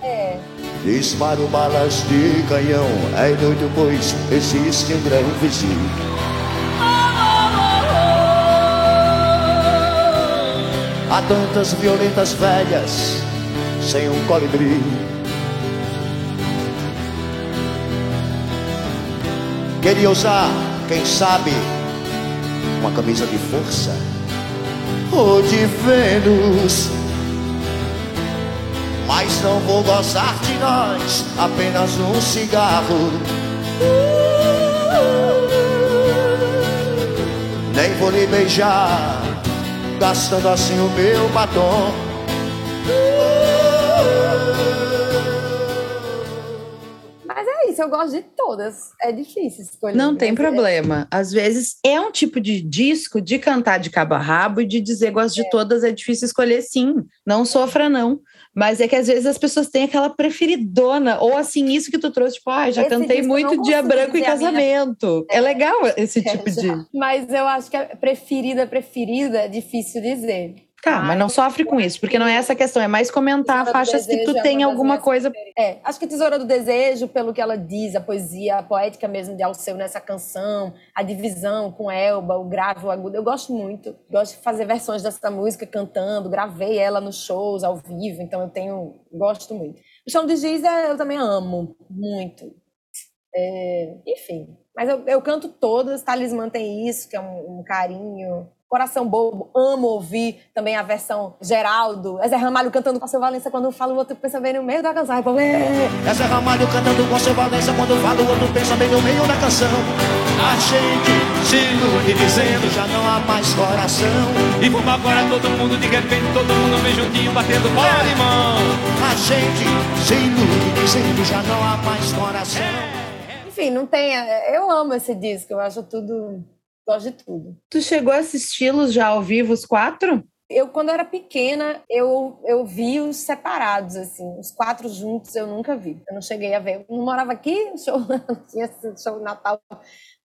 É. Disparo balas de canhão, é doido, pois existe um grande vizinho. Há tantas violentas velhas sem um colibri. Queria usar, quem sabe, uma camisa de força ou de Vênus. Mas não vou gozar de nós, apenas um cigarro. Nem vou lhe beijar, gastando assim o meu batom. Mas é isso, eu gosto de todas. É difícil escolher. Não tem mas é- problema. Às vezes é um tipo de disco de cantar de cabo a rabo e de dizer gosto de todas, é difícil escolher sim. Não sofra, não. Mas é que às vezes as pessoas têm aquela preferidona, ou assim, isso que tu trouxe, tipo, ah, já Esse cantei muito dia branco em casamento. É, legal esse É, tipo de. Mas eu acho que a preferida, preferida, é difícil dizer. Tá, mas não sofre com isso, porque não é essa questão, é mais comentar faixas que tu é tem das alguma coisa. É, acho que Tesoura do Desejo, pelo que ela diz, a poesia, a poética mesmo de Alceu nessa canção, a divisão com Elba, o grave, o agudo, eu gosto muito. Gosto de fazer versões dessa música cantando, gravei ela nos shows ao vivo, então eu tenho, gosto muito. O Chão de Giz é- eu também amo muito. É, enfim, mas eu, eu canto todas, Talismã tem isso, que é um, um carinho. Coração Bobo, amo ouvir também a versão Geraldo. É Zé Ramalho cantando com a seu Valença quando eu falo, o outro pensa bem no meio da canção. Aí, é. É Zé Ramalho cantando com seu Valença Quando fala o outro pensa bem no meio da canção A gente se ilude dizendo Já não há mais coração E vamos agora todo mundo, de repente, todo mundo bem juntinho, batendo bola de mão. A gente se ilude dizendo Já não há mais coração Enfim, não tem. é, Eu amo esse disco, eu acho tudo. Gosto de tudo. Tu chegou a assisti-los já ao vivo, os quatro? Eu, quando eu era pequena, eu, eu vi os separados, assim. Os quatro juntos eu nunca vi. Eu não cheguei a ver. Eu não morava aqui, show, não tinha esse show Natal.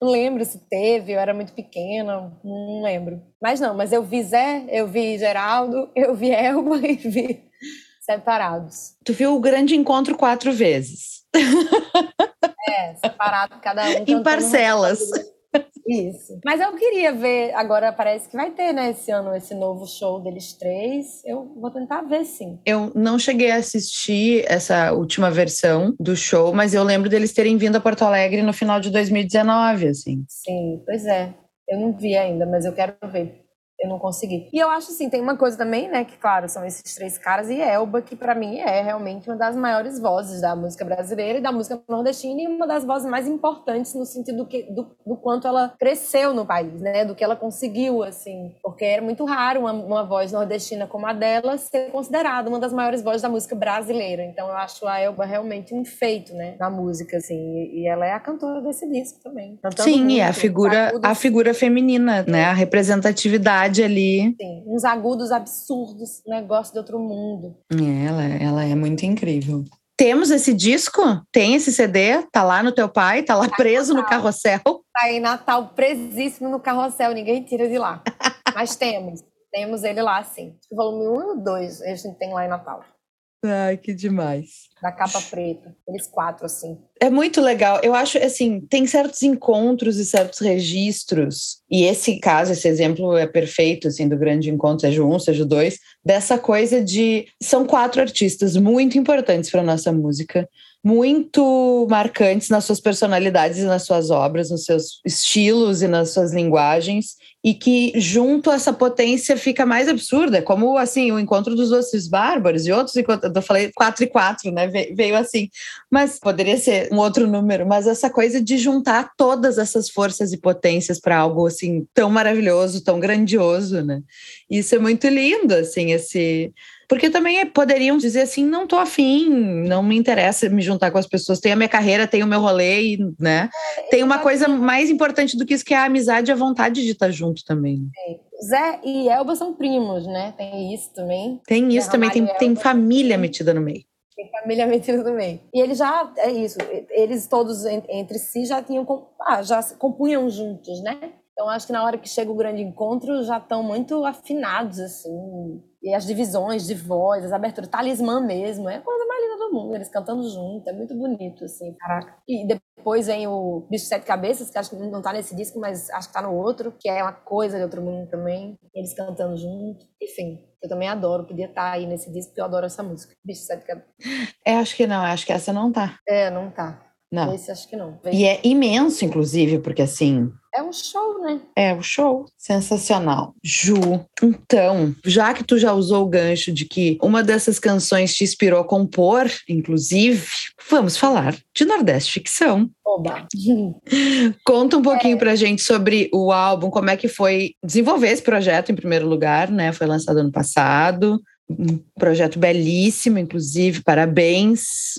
Não lembro se teve, eu era muito pequena, não lembro. Mas não, mas eu vi Zé, eu vi Geraldo, eu vi Elba e vi separados. Tu viu o grande encontro quatro vezes. É, separado, cada um. Em parcelas. Isso. Mas eu queria ver, agora parece que vai ter, né, esse ano, esse novo show deles três. Eu vou tentar ver, sim. Eu não cheguei a assistir essa última versão do show, mas eu lembro deles terem vindo a Porto Alegre no final de 2019, assim. Sim, pois é. Eu não vi ainda, mas eu quero ver. Eu não consegui. E eu acho assim, tem uma coisa também, né, que claro, são esses três caras e Elba, que pra mim é realmente uma das maiores vozes da música brasileira e da música nordestina e uma das vozes mais importantes no sentido do, que, do, do quanto ela cresceu no país, né, do que ela conseguiu, assim. Porque era muito raro uma, uma voz nordestina como a dela ser considerada uma das maiores vozes da música brasileira. Então eu acho a Elba realmente um feito, né, na música, assim. E, e ela é a cantora desse disco também. Sim, e a figura, a figura feminina, né? A representatividade ali. Sim, uns agudos absurdos, negócio de outro mundo. É, Ela, ela é muito incrível. Temos esse disco? Tem esse CD? Tá lá no teu pai? Tá lá preso no carrossel? Tá em Natal presíssimo no carrossel, ninguém tira de lá. Mas temos, temos ele lá sim. O volume 1 e o 2 a gente tem lá em Natal. Ai, que demais. Da capa preta. Eles quatro, assim. É muito legal. Eu acho, assim, tem certos encontros e certos registros. E esse caso, esse exemplo é perfeito, assim, do grande encontro, seja um, seja dois, dessa coisa de. São quatro artistas muito importantes para nossa música, muito marcantes nas suas personalidades e nas suas obras, nos seus estilos e nas suas linguagens, e que junto essa potência fica mais absurda, como assim o encontro dos doces bárbaros e outros eu falei quatro e quatro, né? Ve- Veio assim, mas poderia ser um outro número, mas essa coisa de juntar todas essas forças e potências para algo assim tão maravilhoso, tão grandioso, né? Isso é muito lindo, assim, esse porque também é- poderiam dizer assim, não tô afim, não me interessa me juntar com as pessoas, tenho a minha carreira, tenho o meu rolê, e, né? Tem uma coisa mais importante do que isso, que é a amizade e a vontade de estar junto também. Zé e Elba são primos, né? Tem isso também. Tem isso Zé também, tem, Ramalho tem família metida no meio. Tem família metida no meio. E eles já, é isso, eles todos en- entre si já tinham, ah, já compunham juntos, né? Então acho que na hora que chega o grande encontro já estão muito afinados, assim. E as divisões de voz, as aberturas, talismã mesmo, é a coisa mais linda do mundo, eles cantando junto, é muito bonito, assim, caraca. E depois vem o Bicho de Sete Cabeças, que acho que não tá nesse disco, mas acho que tá no outro, que é uma coisa de outro mundo também, eles cantando junto. Enfim, eu também adoro, podia estar aí nesse disco, porque eu adoro essa música, Bicho de Sete Cabeças. É, acho que não, acho que essa não tá. É, não tá. Não. Esse acho que não. E é imenso, inclusive, porque assim, É um show, né? É, o show. Sensacional. Ju, então, já que tu já usou o gancho de que uma dessas canções te inspirou a compor, inclusive, vamos falar de Nordeste Ficção. Oba. Conta um pouquinho pra gente sobre o álbum, como é que foi desenvolver esse projeto em primeiro lugar, né? Foi lançado ano passado. Um projeto belíssimo, inclusive, parabéns.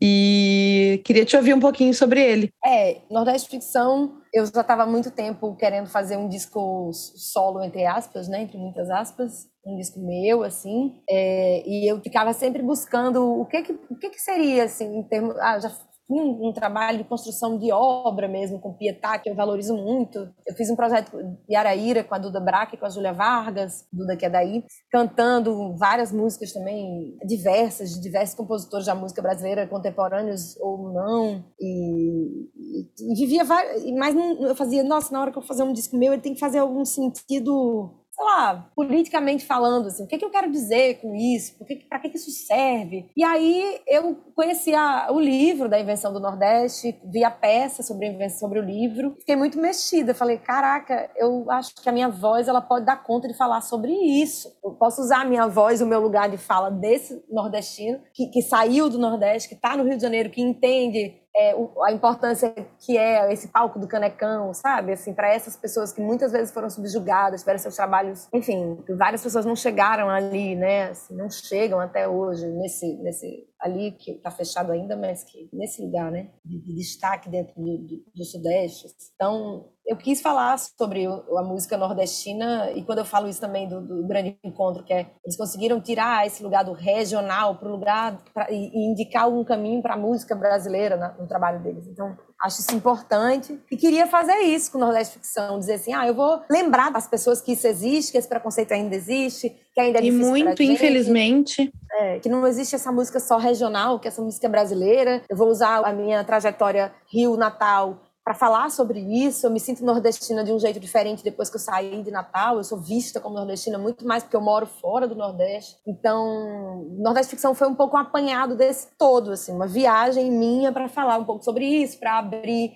E queria te ouvir um pouquinho sobre ele. É, Nordeste Ficção, eu já estava muito tempo querendo fazer um disco solo, entre aspas, né? Entre muitas aspas. Um disco meu, assim. É, e eu ficava sempre buscando o que que, o que, que seria, assim, em termos... Ah, já um, um trabalho de construção de obra mesmo, com Pietá, que eu valorizo muito. Eu fiz um projeto de Araíra com a Duda Braque, com a Júlia Vargas, Duda que é daí, cantando várias músicas também, diversas, de diversos compositores da música brasileira, contemporâneos ou não. E, e, e vivia várias... Mas eu fazia, nossa, na hora que eu fazer um disco meu, ele tem que fazer algum sentido sei lá, politicamente falando, assim, o que, que eu quero dizer com isso? Para que, que isso serve? E aí eu conheci a, o livro da Invenção do Nordeste, vi a peça sobre sobre o livro, fiquei muito mexida. Falei, caraca, eu acho que a minha voz ela pode dar conta de falar sobre isso. Eu posso usar a minha voz, o meu lugar de fala desse nordestino, que, que saiu do Nordeste, que está no Rio de Janeiro, que entende é, o, a importância que é esse palco do canecão, sabe? Assim, para essas pessoas que muitas vezes foram subjugadas, tiveram seus trabalhos, enfim, várias pessoas não chegaram ali, né? Assim, não chegam até hoje nesse, nesse ali que está fechado ainda, mas que nesse lugar, né, de, de destaque dentro do, do, do, Sudeste. Então, eu quis falar sobre a música nordestina e quando eu falo isso também do, do, grande encontro, que é eles conseguiram tirar esse lugar do regional para o lugar pra, e, e, indicar um caminho para a música brasileira no trabalho deles. Então, acho isso importante e queria fazer isso com o Nordeste Ficção, dizer assim, ah, eu vou lembrar das pessoas que isso existe, que esse preconceito ainda existe, que ainda é e muito, infelizmente, é, que não existe essa música só regional, que essa música é brasileira. Eu vou usar a minha trajetória Rio Natal para falar sobre isso. Eu me sinto nordestina de um jeito diferente depois que eu saí de Natal. Eu sou vista como nordestina muito mais porque eu moro fora do Nordeste. Então, Nordeste Ficção foi um pouco um apanhado desse todo, assim, uma viagem minha para falar um pouco sobre isso, para abrir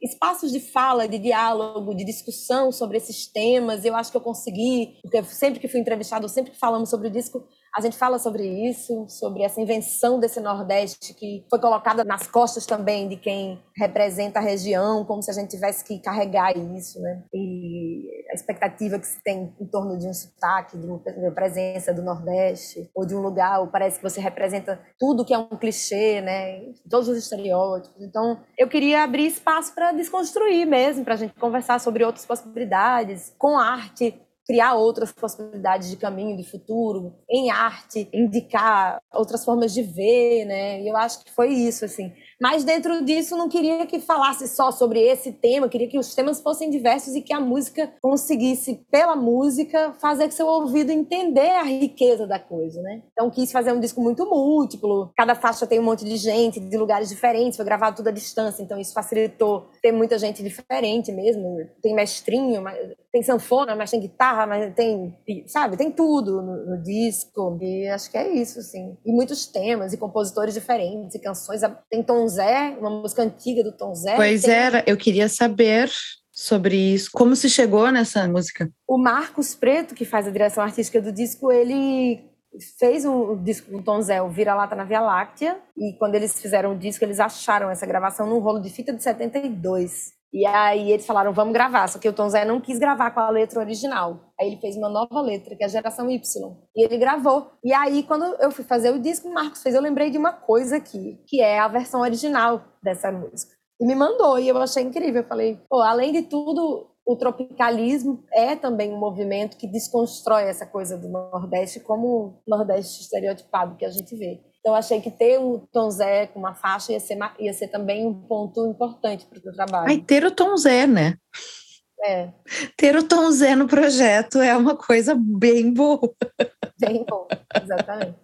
espaços de fala, de diálogo, de discussão sobre esses temas. Eu acho que eu consegui, porque sempre que fui entrevistado, sempre que falamos sobre o disco, a gente fala sobre isso, sobre essa invenção desse Nordeste que foi colocada nas costas também de quem representa a região, como se a gente tivesse que carregar isso, né? E a expectativa que se tem em torno de um sotaque, de uma presença do Nordeste, ou de um lugar, ou parece que você representa tudo que é um clichê, né? Todos os estereótipos. Então, eu queria abrir espaço para desconstruir mesmo, para a gente conversar sobre outras possibilidades, com arte, criar outras possibilidades de caminho, de futuro, em arte, indicar outras formas de ver, né? E eu acho que foi isso, assim. Mas dentro disso, não queria que falasse só sobre esse tema, queria que os temas fossem diversos e que a música conseguisse, pela música, fazer que seu ouvido entender a riqueza da coisa, né? Então quis fazer um disco muito múltiplo, cada faixa tem um monte de gente, de lugares diferentes, foi gravado tudo à distância, então isso facilitou ter muita gente diferente mesmo. Tem mestrinho, tem sanfona, mas tem guitarra, mas tem, sabe, tem tudo no, no disco. E acho que é isso, assim. E muitos temas, e compositores diferentes, e canções, tem tons Zé, uma música antiga do Tom Zé. Pois tem... era, eu queria saber sobre isso. Como se chegou nessa música? O Marcos Preto, que faz a direção artística do disco, ele fez um, um disco com Tom Zé, o Vira-Lata na Via Láctea, e quando eles fizeram o disco, eles acharam essa gravação num rolo de fita de 72. E aí eles falaram, vamos gravar. Só que o Tom Zé não quis gravar com a letra original. Aí ele fez uma nova letra, que é a Geração Y. E ele gravou. E aí, quando eu fui fazer o disco, o Marcos fez, eu lembrei de uma coisa aqui, que é a versão original dessa música. E me mandou, e eu achei incrível. Eu falei, pô, além de tudo, o tropicalismo é também um movimento que desconstrói essa coisa do Nordeste como o Nordeste estereotipado que a gente vê. Então, achei que ter o Tom Zé com uma faixa ia ser, ia ser também um ponto importante para o teu trabalho. Ter o Tom Zé, né? É. Ter o Tom Zé no projeto é uma coisa bem boa. Bem bom, exatamente.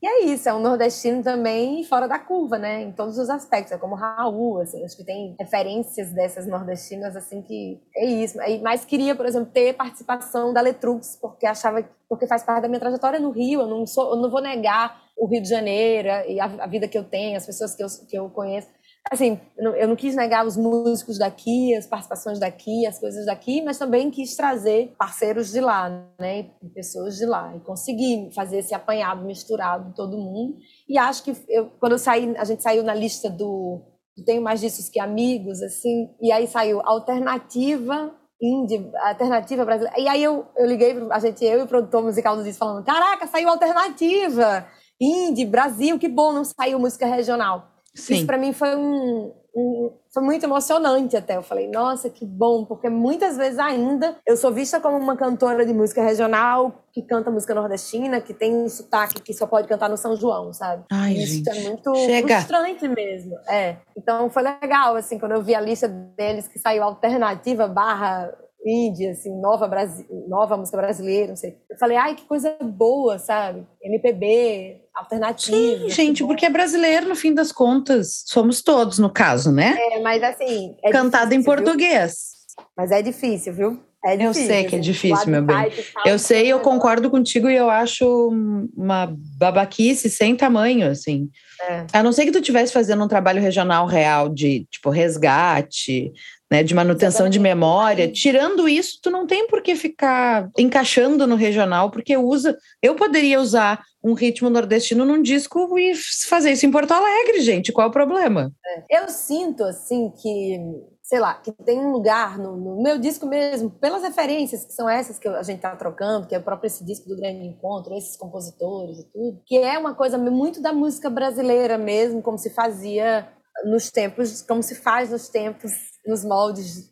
E é isso, é um nordestino também fora da curva, né? Em todos os aspectos. É como Raul, assim, acho que tem referências dessas nordestinas, assim, que é isso. Mas queria, por exemplo, ter participação da Letrux, porque achava porque faz parte da minha trajetória no Rio. Eu não, sou, eu não vou negar o Rio de Janeiro e a, a vida que eu tenho, as pessoas que eu, que eu conheço. Assim, eu não quis negar os músicos daqui, as participações daqui, as coisas daqui, mas também quis trazer parceiros de lá, né, pessoas de lá, e consegui fazer esse apanhado misturado de todo mundo. E acho que eu, quando eu saí, a gente saiu na lista do tenho mais discos que amigos, assim, e aí saiu alternativa indie, alternativa brasileira. E aí eu, eu liguei, a gente, eu e o produtor musical do disco falando, caraca, saiu alternativa, indie, Brasil, que bom, não saiu música regional. Sim. Isso para mim foi um, um, foi muito emocionante até. Eu falei, nossa, que bom, porque muitas vezes ainda eu sou vista como uma cantora de música regional que canta música nordestina, que tem um sotaque que só pode cantar no São João, sabe? Ai, Isso gente. é muito Chega. frustrante mesmo. É. Então foi legal, assim, quando eu vi a lista deles que saiu alternativa barra indie, assim, nova, Brasi nova música brasileira, não sei. Eu falei, ai, que coisa boa, sabe? MPB, alternativa. Sim, gente, porque é brasileiro, no fim das contas. Somos todos, no caso, né? É, mas assim. É Cantado difícil, em português. Viu? Mas é difícil, viu? É difícil, eu sei que é assim, difícil, meu bem. Eu sei, eu concordo contigo e eu acho uma babaquice sem tamanho, assim. É. A não ser que tu estivesse fazendo um trabalho regional real de, tipo, resgate, né, de manutenção Exatamente. de memória. Tirando isso, tu não tem por que ficar encaixando no regional, porque usa. Eu poderia usar um ritmo nordestino num disco e fazer isso em Porto Alegre, gente. Qual é o problema? É. Eu sinto assim que, sei lá, que tem um lugar no, no, meu disco mesmo, pelas referências que são essas que a gente tá trocando, que é o próprio esse disco do Grande Encontro, esses compositores e tudo, que é uma coisa muito da música brasileira mesmo, como se fazia nos tempos, como se faz nos tempos nos moldes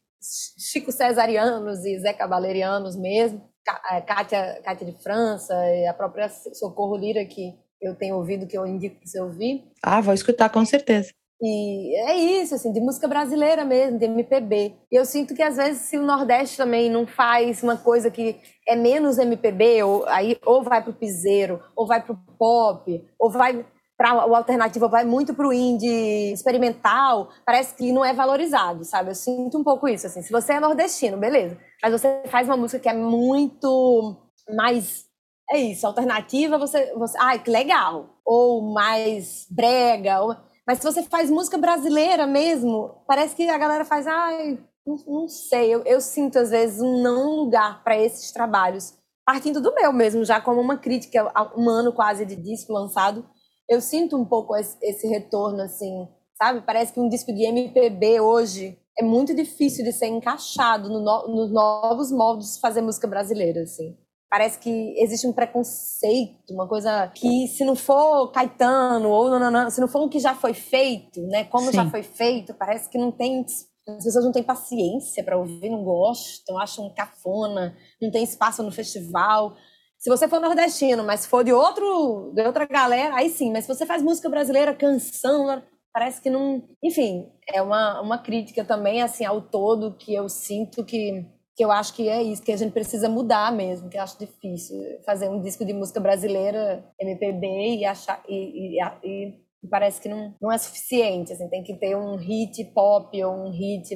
Chico Cesarianos e Zé Cavalerianos mesmo, é, Kátia, Kátia de França a própria Socorro Lira, que eu tenho ouvido, que eu indico para você ouvir. Ah, vou escutar com certeza. E é isso, assim, de música brasileira mesmo, de MPB. E eu sinto que às vezes se o Nordeste também não faz uma coisa que é menos MPB, ou aí ou vai pro piseiro, ou vai pro pop, ou vai para o alternativo vai muito para o indie experimental, parece que não é valorizado, sabe? Eu sinto um pouco isso, assim. Se você é nordestino, beleza. Mas você faz uma música que é muito mais é isso, alternativa, você, você ai, que legal. Ou mais brega, ou, mas se você faz música brasileira mesmo, parece que a galera faz, ai, não, não sei, eu, eu sinto às vezes um não lugar para esses trabalhos, partindo do meu mesmo, já como uma crítica, um ano quase de disco lançado, eu sinto um pouco esse retorno, assim, sabe? Parece que um disco de MPB hoje é muito difícil de ser encaixado no no, nos novos moldes de fazer música brasileira, assim. Parece que existe um preconceito, uma coisa que se não for Caetano ou não, não, não, se não for o que já foi feito, né? Como Sim. já foi feito, parece que não tem as pessoas não têm paciência para ouvir, não gostam, acham cafona, não tem espaço no festival. Se você for nordestino, mas for de outro, de outra galera, aí sim. Mas se você faz música brasileira, canção, parece que não. Enfim, é uma, uma crítica também assim ao todo que eu sinto que que eu acho que é isso que a gente precisa mudar mesmo, que eu acho difícil fazer um disco de música brasileira MPB e achar e, e, e parece que não, não é suficiente, assim, tem que ter um hit pop ou um hit,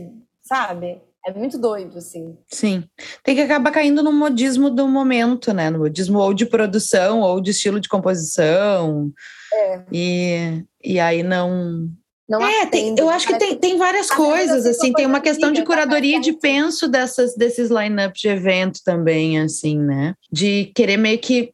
sabe? É muito doido, assim. Sim. Tem que acabar caindo no modismo do momento, né? No modismo ou de produção ou de estilo de composição. É. E, e aí não. Não é, tem, eu acho que tem, tem várias coisas, assim, tem uma questão de curadoria de penso dessas, desses line-ups de evento também, assim, né? De querer meio que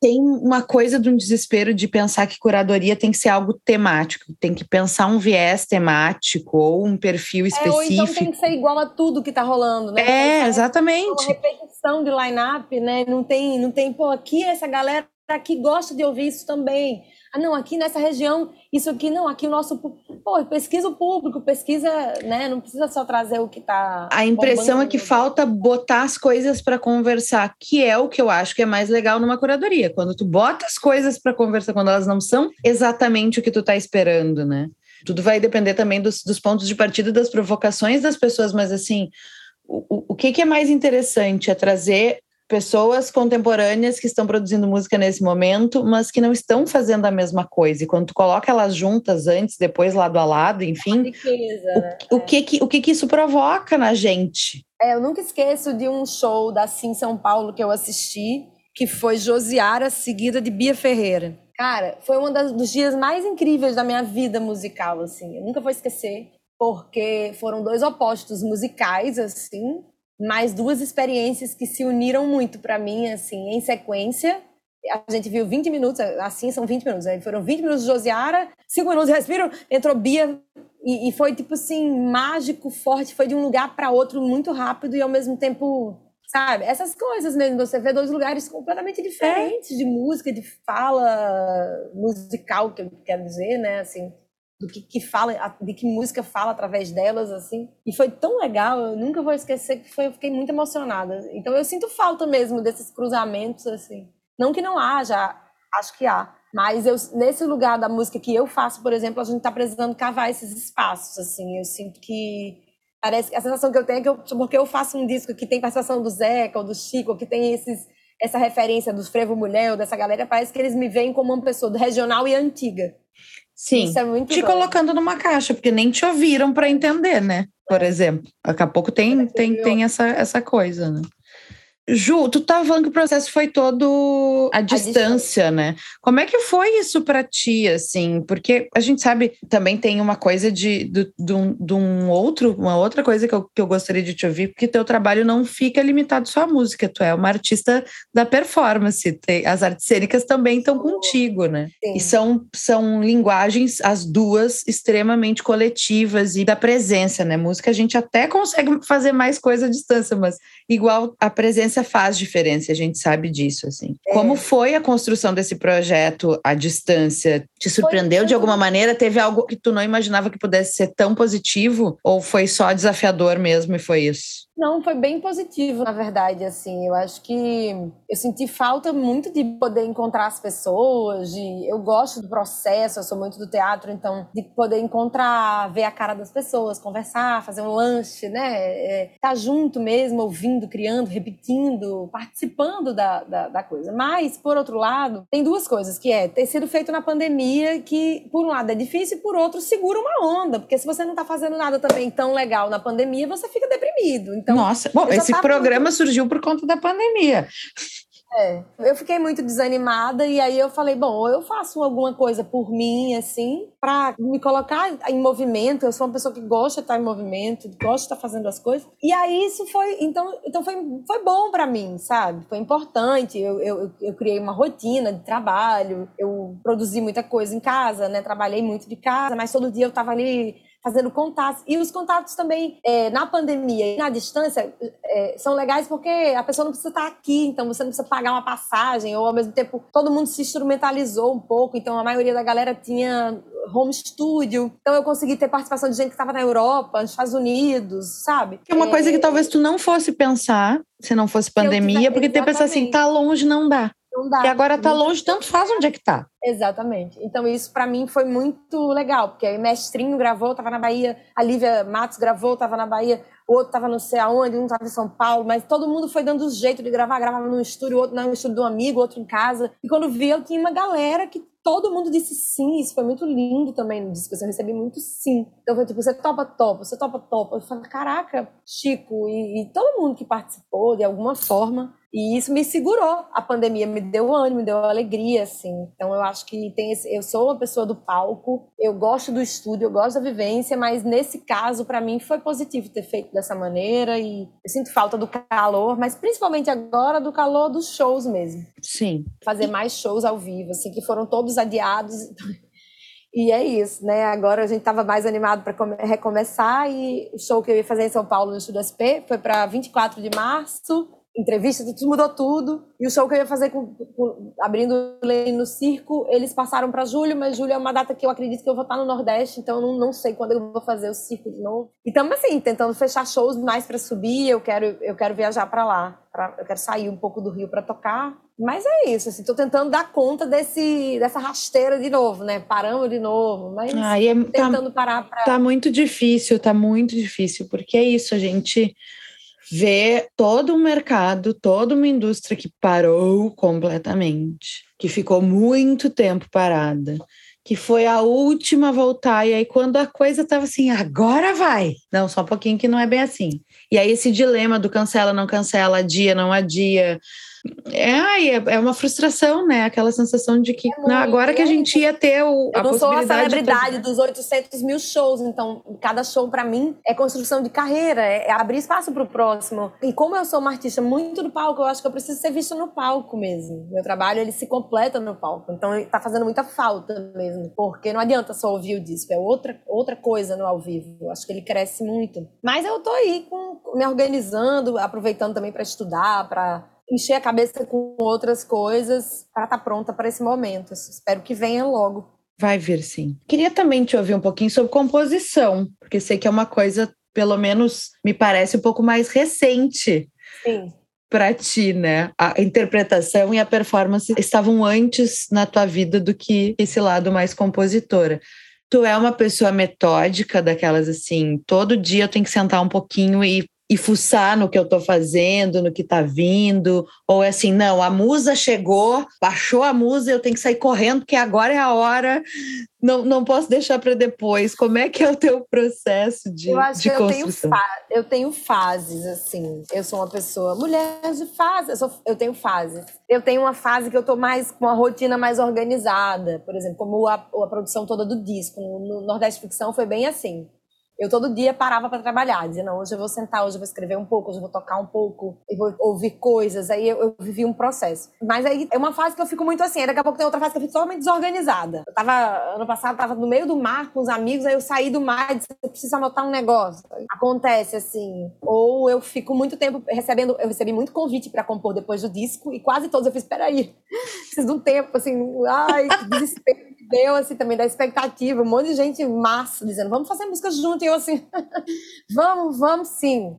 tem uma coisa de um desespero de pensar que curadoria tem que ser algo temático, tem que pensar um viés temático ou um perfil específico. É, ou então tem que ser igual a tudo que está rolando, né? É, exatamente. Uma repetição de line-up, né? Não tem, não tem, pô, aqui essa galera aqui gosta de ouvir isso também. Ah, não, aqui nessa região, isso aqui, não, aqui o nosso. Pô, pesquisa o público, pesquisa, né? Não precisa só trazer o que tá. A impressão é que falta botar as coisas para conversar, que é o que eu acho que é mais legal numa curadoria. Quando tu bota as coisas para conversar, quando elas não são exatamente o que tu tá esperando, né? Tudo vai depender também dos, dos pontos de partida, das provocações das pessoas, mas assim. O, o que, que é mais interessante? É trazer pessoas contemporâneas que estão produzindo música nesse momento, mas que não estão fazendo a mesma coisa. E quando tu coloca elas juntas antes, depois lado a lado, enfim, riqueza, o, né? o, que que, o que que isso provoca na gente? É, eu nunca esqueço de um show da Sim São Paulo que eu assisti, que foi Josiara seguida de Bia Ferreira. Cara, foi um dos dias mais incríveis da minha vida musical, assim. Eu nunca vou esquecer, porque foram dois opostos musicais, assim, mais duas experiências que se uniram muito para mim, assim, em sequência. A gente viu 20 minutos, assim são 20 minutos. Aí foram 20 minutos de Josiara, 5 minutos de respiro, entrou Bia, e, e foi tipo assim, mágico, forte, foi de um lugar para outro muito rápido e ao mesmo tempo sabe? Essas coisas mesmo, você vê dois lugares completamente diferentes de música, de fala musical, que eu quero dizer, né? Assim, do que, que fala, de que música fala através delas, assim. E foi tão legal, eu nunca vou esquecer que foi, eu fiquei muito emocionada. Então eu sinto falta mesmo desses cruzamentos, assim. Não que não haja, acho que há. Mas eu, nesse lugar da música que eu faço, por exemplo, a gente está precisando cavar esses espaços, assim. Eu sinto que Parece a sensação que eu tenho é que eu, porque eu faço um disco que tem participação do Zeca ou do Chico, que tem esses, essa referência dos Frevo Mulher ou dessa galera, parece que eles me veem como uma pessoa do regional e antiga. Sim, Isso é muito te bom. colocando numa caixa, porque nem te ouviram para entender, né? Por exemplo, daqui a pouco tem, tem, tem essa, essa coisa, né? Ju, tu estava falando que o processo foi todo à distância, né? Como é que foi isso para ti, assim? Porque a gente sabe, também tem uma coisa de, de, de, um, de um outro, uma outra coisa que eu, que eu gostaria de te ouvir, porque teu trabalho não fica limitado só à música, tu é uma artista da performance, as artes cênicas também estão contigo, né? Sim. E são, são linguagens, as duas, extremamente coletivas e da presença, né? Música a gente até consegue fazer mais coisa à distância, mas igual a presença faz diferença, a gente sabe disso, assim. É. Como foi a construção desse projeto à distância? Te surpreendeu de alguma maneira? Teve algo que tu não imaginava que pudesse ser tão positivo? Ou foi só desafiador mesmo e foi isso? Não, foi bem positivo, na verdade, assim. Eu acho que eu senti falta muito de poder encontrar as pessoas, de eu gosto do processo, eu sou muito do teatro, então de poder encontrar, ver a cara das pessoas, conversar, fazer um lanche, né? É, tá junto mesmo, ouvindo, criando, repetindo, participando da, da, da coisa. Mas, por outro lado, tem duas coisas, que é ter sido feito na pandemia, que por um lado é difícil, e por outro segura uma onda, porque se você não está fazendo nada também tão legal na pandemia, você fica deprimido. Então, Nossa, bom, esse programa muito... surgiu por conta da pandemia. É, eu fiquei muito desanimada e aí eu falei, bom, eu faço alguma coisa por mim, assim, para me colocar em movimento. Eu sou uma pessoa que gosta de estar em movimento, gosta de estar fazendo as coisas. E aí isso foi, então, então foi, foi bom para mim, sabe? Foi importante. Eu, eu, eu criei uma rotina de trabalho, eu produzi muita coisa em casa, né? Trabalhei muito de casa, mas todo dia eu tava ali fazendo contatos. E os contatos também é, na pandemia e na distância é, são legais porque a pessoa não precisa estar aqui, então você não precisa pagar uma passagem, ou ao mesmo tempo todo mundo se instrumentalizou um pouco, então a maioria da galera tinha home studio. Então eu consegui ter participação de gente que estava na Europa, nos Estados Unidos, sabe? É uma é... coisa que talvez tu não fosse pensar se não fosse pandemia, porque tem pessoa assim, tá longe, não dá. Não dá. E agora tá longe, tanto faz onde é que tá. Exatamente. Então isso para mim foi muito legal, porque aí Mestrinho gravou, tava na Bahia, a Lívia Matos gravou, tava na Bahia, o outro tava não sei aonde, um tava em São Paulo, mas todo mundo foi dando jeito de gravar, gravava no estúdio, outro no estúdio de um amigo, outro em casa. E quando vi, eu tinha uma galera que todo mundo disse sim, isso foi muito lindo também no disco, assim, eu recebi muito sim. Então foi tipo, você topa, topa, você topa, topa. Eu falei, caraca, Chico, e, e todo mundo que participou de alguma forma, e isso me segurou. A pandemia me deu ânimo, me deu alegria, assim. Então eu acho que tem esse, eu sou uma pessoa do palco, eu gosto do estúdio, eu gosto da vivência, mas nesse caso para mim foi positivo ter feito dessa maneira e eu sinto falta do calor, mas principalmente agora do calor dos shows mesmo. Sim. Fazer mais shows ao vivo, assim, que foram todos adiados. E é isso, né? Agora a gente estava mais animado para recomeçar e o show que eu ia fazer em São Paulo no Estúdio SP foi para 24 de março entrevista, tudo mudou tudo. E o show que eu ia fazer com, com, abrindo no circo, eles passaram para julho, mas julho é uma data que eu acredito que eu vou estar no Nordeste, então eu não, não sei quando eu vou fazer o circo de novo. E estamos assim, tentando fechar shows mais para subir, eu quero eu quero viajar para lá, pra, eu quero sair um pouco do Rio para tocar. Mas é isso, assim, tô tentando dar conta desse, dessa rasteira de novo, né? Paramos de novo, mas ah, é, tentando tá, parar para Tá muito difícil, tá muito difícil, porque é isso, a gente ver todo um mercado, toda uma indústria que parou completamente, que ficou muito tempo parada, que foi a última a voltar, e aí quando a coisa estava assim, agora vai. Não, só um pouquinho que não é bem assim. E aí esse dilema do cancela, não cancela, adia, não adia, É, é, é uma frustração, né? Aquela sensação de que não, agora que a gente ia ter o, Eu não sou a de celebridade fazer- dos 800 mil shows, então cada show pra mim é construção de carreira, é é abrir espaço pro próximo. E como eu sou uma artista muito do palco, eu acho que eu preciso ser vista no palco mesmo. Meu trabalho ele se completa no palco, então tá fazendo muita falta mesmo, porque não adianta só ouvir o disco, é outra outra coisa no ao vivo. Eu acho que ele cresce muito. Mas eu tô aí com, me organizando, aproveitando também pra estudar, pra encher a cabeça com outras coisas para estar pronta para esse momento. Espero que venha logo. Vai vir, sim. Queria também te ouvir um pouquinho sobre composição, porque sei que é uma coisa, pelo menos me parece um pouco mais recente Sim. para ti, né? A interpretação e a performance estavam antes na tua vida do que esse lado mais compositora. Tu é uma pessoa metódica, daquelas assim, todo dia eu tenho que sentar um pouquinho e, e fuçar no que eu tô fazendo, no que tá vindo, ou é assim, não, a musa chegou, baixou a musa, eu tenho que sair correndo, porque agora é a hora, não, não posso deixar para depois. Como é que é o teu processo de, eu acho de que eu tenho, construção? eu tenho fases, assim. Eu sou uma pessoa, mulher de fase, eu, sou- eu tenho fases. Eu tenho uma fase que eu tô mais com uma rotina mais organizada, por exemplo, como a, a produção toda do disco. No, no Nordeste Ficção foi bem assim. Eu todo dia parava para trabalhar, dizia, não, hoje eu vou sentar, hoje eu vou escrever um pouco, hoje eu vou tocar um pouco, eu vou ouvir coisas, aí eu, eu vivi um processo. Mas aí é uma fase que eu fico muito assim, daqui a pouco tem outra fase que eu fico totalmente desorganizada. Eu tava, ano passado, tava no meio do mar com os amigos, aí eu saí do mar e disse, eu preciso anotar um negócio. Acontece assim, ou eu fico muito tempo recebendo, eu recebi muito convite para compor depois do disco, e quase todos eu fiz, peraí, preciso de um tempo, assim, ai, que desespero deu, assim, também da expectativa, um monte de gente massa, dizendo, vamos fazer música junto, e eu assim, vamos, vamos sim.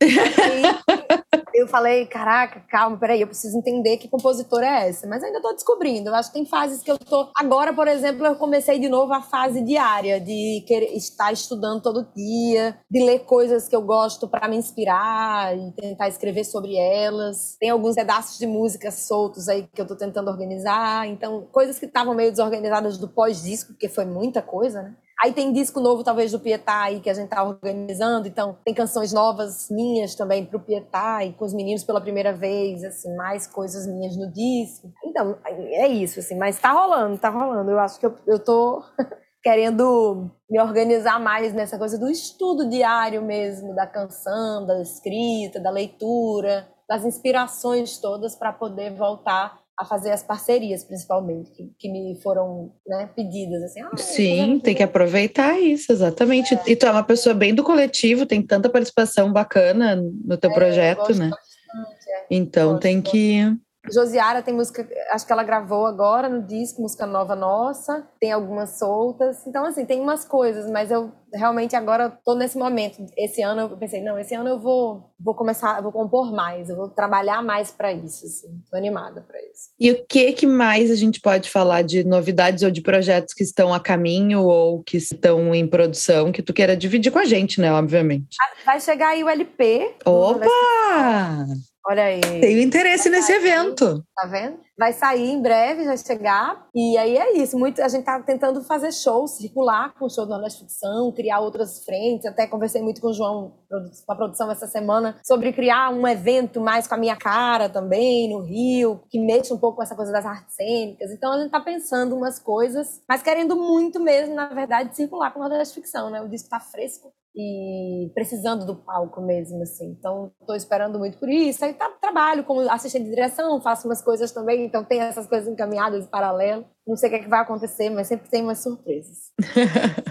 Eu falei, caraca, calma, peraí, eu preciso entender que compositora é essa. Mas ainda tô descobrindo. Eu acho que tem fases que eu tô. Agora, por exemplo, eu comecei de novo a fase diária, de querer estar estudando todo dia, de ler coisas que eu gosto para me inspirar e tentar escrever sobre elas. Tem alguns pedaços de música soltos aí que eu tô tentando organizar. Então, coisas que estavam meio desorganizadas do pós-disco, porque foi muita coisa, né? Aí tem disco novo, talvez, do Pietá aí, que a gente tá organizando. Então, tem canções novas minhas também pro Pietá e com os meninos pela primeira vez, assim, mais coisas minhas no disco. Então, é isso, assim. Mas tá rolando, tá rolando. Eu acho que eu, eu tô querendo me organizar mais nessa coisa do estudo diário mesmo, da canção, da escrita, da leitura, das inspirações todas para poder voltar a fazer as parcerias, principalmente, que, que me foram né, pedidas. Assim, ah, Sim, tem que aproveitar isso, exatamente. E tu é uma pessoa bem do coletivo, tem tanta participação bacana no teu projeto, gosto né? bastante, é. Então tem que. Josiara tem música, acho que ela gravou agora no disco, música nova nossa, tem algumas soltas. Então, assim, tem umas coisas, mas eu realmente agora tô nesse momento. Esse ano eu pensei, não, esse ano eu vou, vou começar, eu vou compor mais, eu vou trabalhar mais para isso, assim. Tô animada para isso. E o que que mais a gente pode falar de novidades ou de projetos que estão a caminho ou que estão em produção que tu queira dividir com a gente, né? Obviamente. Vai chegar aí o LP. Opa! Olha aí. Tenho interesse nesse evento. Tá vendo? Vai sair em breve, vai chegar. E aí é isso. Muito, a gente tá tentando fazer shows, circular com o show do Ficção, criar outras frentes. Até conversei muito com o João, com a produção essa semana, sobre criar um evento mais com a minha cara também, no Rio, que mexa um pouco com essa coisa das artes cênicas. Então a gente tá pensando umas coisas, mas querendo muito mesmo, na verdade, circular com o Nordeste Ficção, né? O disco tá fresco e precisando do palco mesmo, assim. Então, estou esperando muito por isso. Aí tá, trabalho como assistente de direção, faço umas coisas também, então tem essas coisas encaminhadas em paralelo. Não sei o que, é que vai acontecer, mas sempre tem umas surpresas.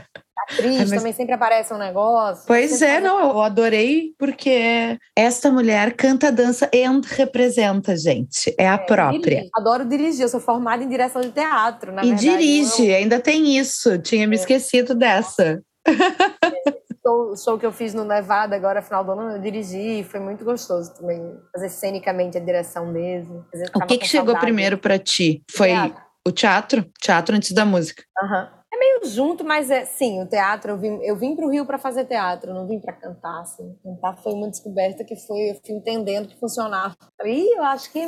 Atriz, Ai, mas- também sempre aparece um negócio. Pois é, não, eu adorei porque esta mulher canta, dança e representa, gente. É a própria. Dirige. Adoro dirigir, eu sou formada em direção de teatro, na E verdade. eu dirige, ainda tem isso. Tinha É. me esquecido dessa. show, show que eu fiz no Nevada agora, final do ano, eu dirigi, foi muito gostoso também. Fazer cenicamente a direção mesmo. O que que chegou saudade. primeiro pra ti? Foi Teatro. o teatro? Teatro antes da música. Aham. É meio junto, mas é sim, o teatro, eu vim, eu vim pro Rio para fazer teatro, não vim para cantar, assim. Cantar foi uma descoberta que foi, eu fui entendendo que funcionava. E eu acho que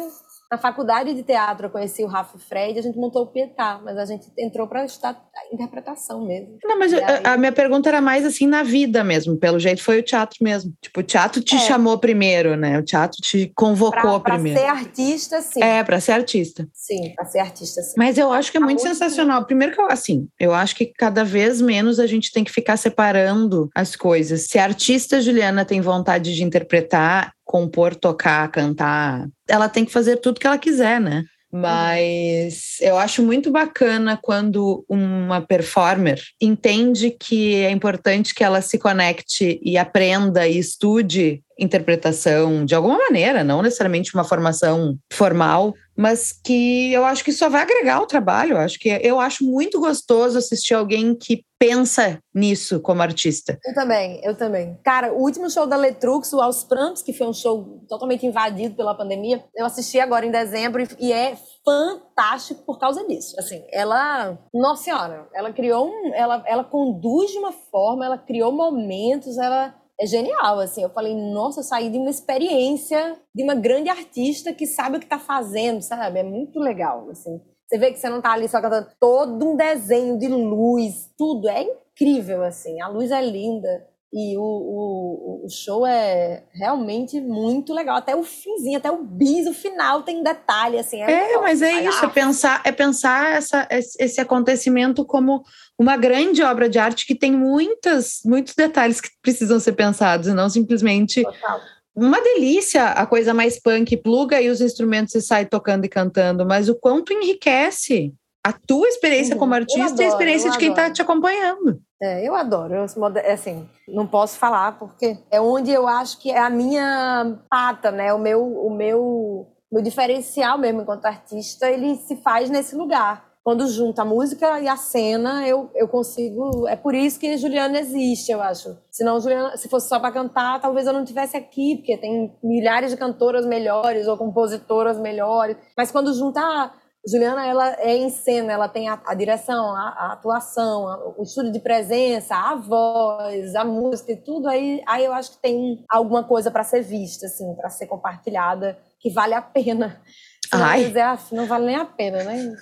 Na faculdade de teatro eu conheci o Rafa Fred, a gente montou o Pietá, mas a gente entrou para estudar interpretação mesmo. Não, mas aí... a, minha pergunta era mais assim na vida mesmo, pelo jeito foi o teatro mesmo. Tipo, o teatro te é. chamou primeiro, né? O teatro te convocou pra, primeiro. Para ser artista, sim. É, para ser artista. Sim, para ser artista, sim. Mas eu acho que é muito sensacional. Primeiro que eu, assim, eu acho que cada vez menos a gente tem que ficar separando as coisas. Se a artista Juliana tem vontade de interpretar, compor, tocar, cantar, ela tem que fazer tudo que ela quiser, né? Mas eu acho muito bacana quando uma performer entende que é importante que ela se conecte e aprenda e estude interpretação de alguma maneira, não necessariamente uma formação formal, mas que eu acho que só vai agregar ao trabalho. Eu acho que eu acho muito gostoso assistir alguém que pensa nisso como artista. Eu também, eu também. Cara, o último show da Letrux, o Aos Prantos, que foi um show totalmente invadido pela pandemia, eu assisti agora em dezembro e é fantástico por causa disso. Assim, ela, nossa senhora, ela criou um, ela, ela conduz de uma forma, ela criou momentos, ela é genial, assim. Eu falei, nossa, eu saí de uma experiência de uma grande artista que sabe o que está fazendo, sabe? É muito legal, assim. Você vê que você não está ali só cantando todo um desenho de luz, tudo. É incrível, assim. A luz é linda. E o, o, o show é realmente muito legal. Até o finzinho, até o bis, o final tem detalhe, assim. É, é mas é isso, é pensar, é pensar essa, esse acontecimento como uma grande obra de arte que tem muitas, muitos detalhes que precisam ser pensados, e não simplesmente Total. uma delícia a coisa mais punk, pluga aí os instrumentos e sai tocando e cantando, mas o quanto enriquece a tua experiência uhum. como artista adoro, e a experiência de quem está te acompanhando. É, eu adoro. Eu, assim, não posso falar porque é onde eu acho que é a minha pata, né? O meu, o meu, meu diferencial mesmo enquanto artista, ele se faz nesse lugar. Quando junta a música e a cena, eu, eu consigo. É por isso que Juliana existe, eu acho. Senão, Juliana, se fosse só para cantar, talvez eu não tivesse aqui, porque tem milhares de cantoras melhores ou compositoras melhores. Mas quando junta Juliana, ela é em cena, ela tem a, a direção, a, a atuação, a, o estudo de presença, a voz, a música e tudo aí. Aí eu acho que tem alguma coisa para ser vista, assim, para ser compartilhada, que vale a pena. Se não quiser, ah, não vale nem a pena, né?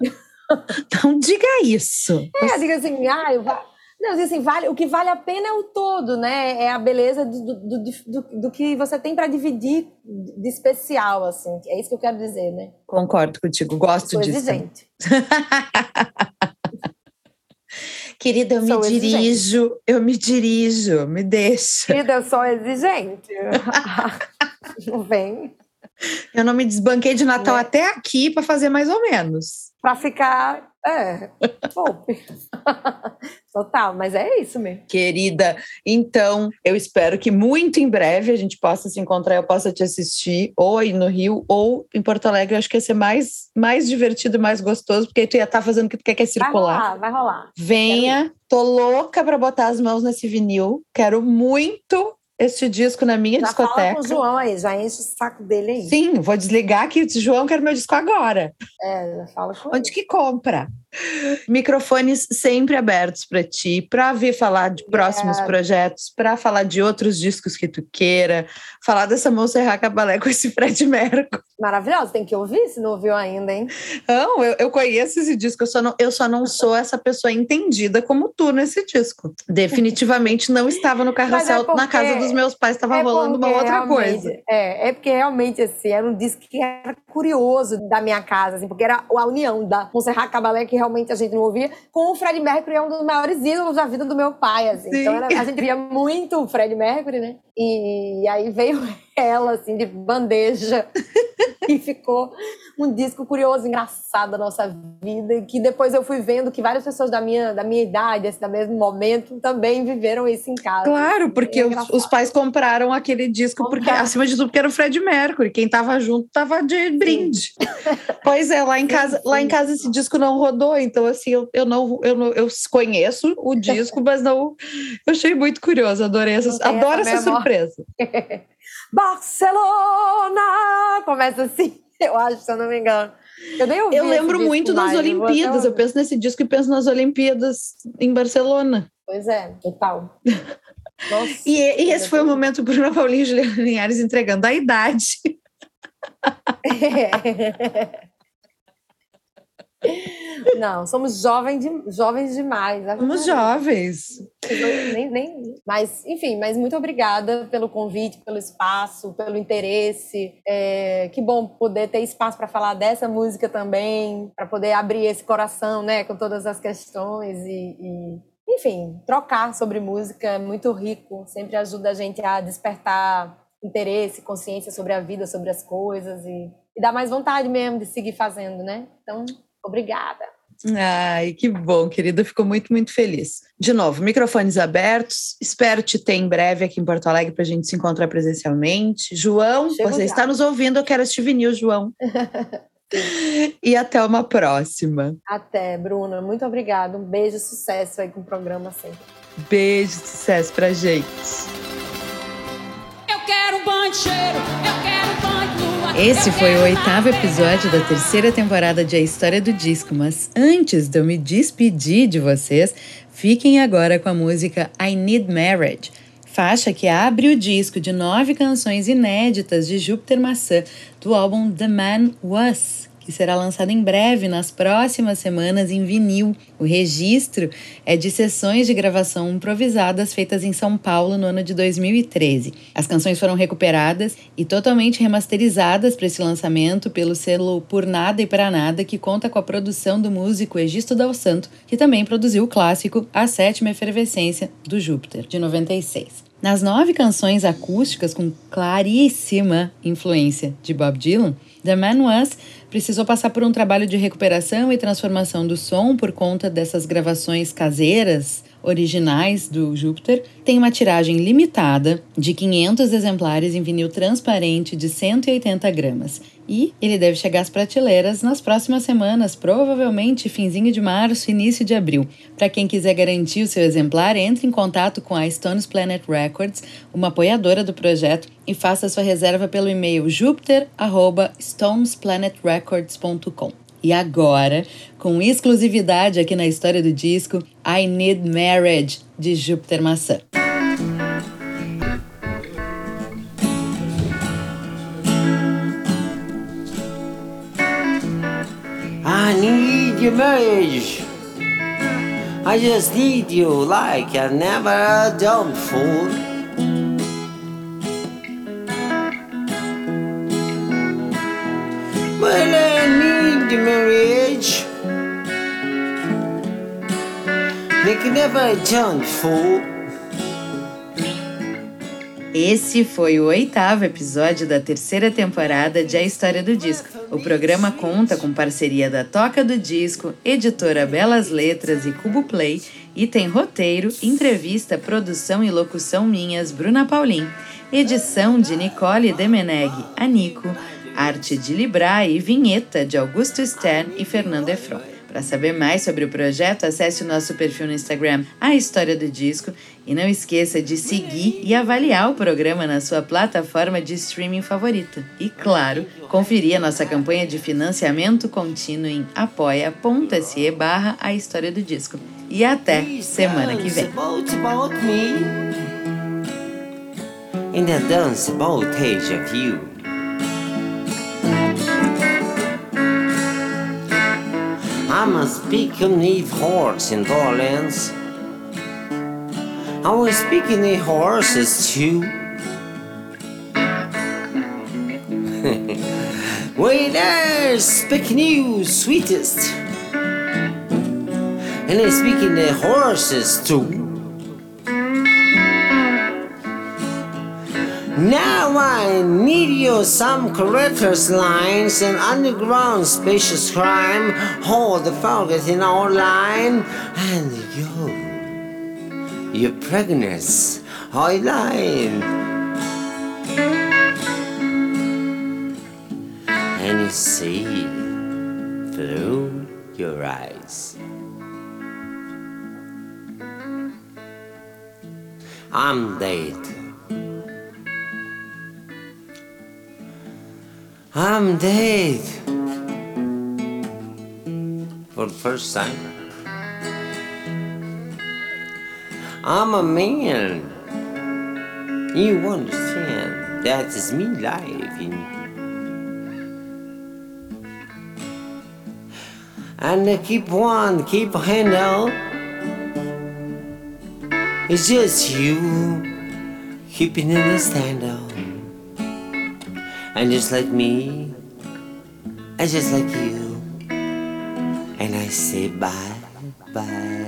Não diga isso. É, diga assim, ah, eu vou não, assim, vale, o que vale a pena é o todo, né? É a beleza do, do, do, do que você tem para dividir de especial, assim. É isso que eu quero dizer, né? Concordo contigo, gosto Sou disso. Exigente. Querida, eu sou me exigente. dirijo, eu me dirijo, me deixa. Querida, eu sou exigente. não vem. Eu não me desbanquei de Natal né? até aqui para fazer mais ou menos. Para ficar é, poupe. Total, mas é isso mesmo. Querida, então eu espero que muito em breve a gente possa se encontrar, eu possa te assistir, ou aí no Rio, ou em Porto Alegre. Eu acho que ia ser mais, mais divertido e mais gostoso, porque aí tu ia estar tá fazendo o que tu quer, que é circular. Vai rolar, vai rolar. Venha, tô louca para botar as mãos nesse vinil. Quero muito este disco na minha já discoteca. Fala com o João aí, já enche o saco dele aí. Sim, vou desligar aqui. João, quero meu disco agora. É, já fala com Onde ele. que compra? Microfones sempre abertos para ti, para vir falar de próximos é. projetos, para falar de outros discos que tu queira, falar dessa Montserrat Cabalé com esse Fred Mercury. Maravilhoso, tem que ouvir se não ouviu ainda, hein? Não, eu, eu conheço esse disco, eu só, não, eu só não sou essa pessoa entendida como tu nesse disco. Definitivamente não estava no carrossel é porque, na casa dos meus pais, estava é rolando uma outra coisa. É, é porque realmente assim, era um disco que era curioso da minha casa, assim, porque era a união da Montserrat Cabalé que realmente a gente não ouvia, com o Fred Mercury é um dos maiores ídolos da vida do meu pai, assim. Sim. Então era, a gente via muito o Fred Mercury, né? E, aí veio ela, assim, de bandeja. e ficou um disco curioso, engraçado da nossa vida, e que depois eu fui vendo que várias pessoas da minha, da minha idade, assim, do mesmo momento, também viveram isso em casa. Claro, porque é os, os, pais compraram aquele disco, Compraram. porque acima de tudo, porque era o Fred Mercury, quem tava junto tava de brinde. pois é, lá em casa, sim, sim. lá em casa esse disco não rodou, então assim, eu, eu não eu, não, eu conheço o disco, mas não eu achei muito curioso, adorei essa, adoro essa, essa surpresa. Barcelona! Começa assim. eu acho, se eu não me engano. Eu nem ouvi Eu lembro muito das mais, Olimpíadas. Eu penso nesse disco e penso nas Olimpíadas em Barcelona. Pois é, total. Nossa, e, e esse foi o momento Bruna Paulinho e Juliana Linhares entregando a idade. Não, somos jovens, de, jovens demais. Somos jovens. Nem, nem, mas, enfim, mas muito obrigada pelo convite, pelo espaço, pelo interesse. É, que bom poder ter espaço para falar dessa música também, para poder abrir esse coração, né, com todas as questões e, e, enfim, trocar sobre música é muito rico. Sempre ajuda a gente a despertar interesse, consciência sobre a vida, sobre as coisas e, e dá mais vontade mesmo de seguir fazendo, né? Então Obrigada. Ai, que bom, querida. Fico muito, muito feliz. De novo, microfones abertos. Espero te ter em breve aqui em Porto Alegre para a gente se encontrar presencialmente. João, Chego você já. está nos ouvindo, eu quero este vinil, João. e até uma próxima. Até, Bruna. Muito obrigada. Um beijo, sucesso aí com o programa sempre. Beijo, sucesso pra gente. Eu quero um banho de cheiro, eu quero um banho esse foi o oitavo episódio da terceira temporada de A História do Disco, mas antes de eu me despedir de vocês, fiquem agora com a música I Need Marriage, faixa que abre o disco de nove canções inéditas de Júpiter Maçã, do álbum The Man Was que será lançado em breve, nas próximas semanas, em vinil. O registro é de sessões de gravação improvisadas feitas em São Paulo no ano de 2013. As canções foram recuperadas e totalmente remasterizadas para esse lançamento pelo selo Por Nada e Para Nada, que conta com a produção do músico Egisto Dal Santo, que também produziu o clássico A Sétima Efervescência do Júpiter, de 96. Nas nove canções acústicas com claríssima influência de Bob Dylan, The Man Was precisou passar por um trabalho de recuperação e transformação do som por conta dessas gravações caseiras originais do Júpiter, tem uma tiragem limitada de 500 exemplares em vinil transparente de 180 gramas. E ele deve chegar às prateleiras nas próximas semanas, provavelmente finzinho de março, início de abril. Para quem quiser garantir o seu exemplar, entre em contato com a Stones Planet Records, uma apoiadora do projeto, e faça sua reserva pelo e-mail jupiter@stonesplanet.records.com. E agora, com exclusividade aqui na história do disco, I Need Marriage, de Júpiter Maçã. I need your marriage. I just need you like I never done before. Well, I need your marriage. I never. Esse foi o oitavo episódio da terceira temporada de A História do Disco. O programa conta com parceria da Toca do Disco, editora Belas Letras e Cubo Play e tem roteiro, entrevista, produção e locução minhas, Bruna Paulin, edição de Nicole Demeneg, Anico, arte de Libra e vinheta de Augusto Stern e Fernando Efron. Para saber mais sobre o projeto, acesse o nosso perfil no Instagram, A História do Disco, e não esqueça de seguir e avaliar o programa na sua plataforma de streaming favorita. E, claro, conferir a nossa campanha de financiamento contínuo em apoia.se barra A História do Disco. E até semana que vem. dance about of you. I'm a speaking with horse in Orleans. I was speaking with horses too. Wait, there's speaking you sweetest. And I'm speaking the horses too. Now I need you some characters, lines, and underground spacious crime. Hold the focus in our line, and you, your pregnancy, I line. And you see through your eyes. I'm dead. I'm dead. For the first time. I'm a man. You understand? That is me life. And keep on, keep handle. It's just you keeping in the stand. And just like me, and just like you. And I say bye, bye.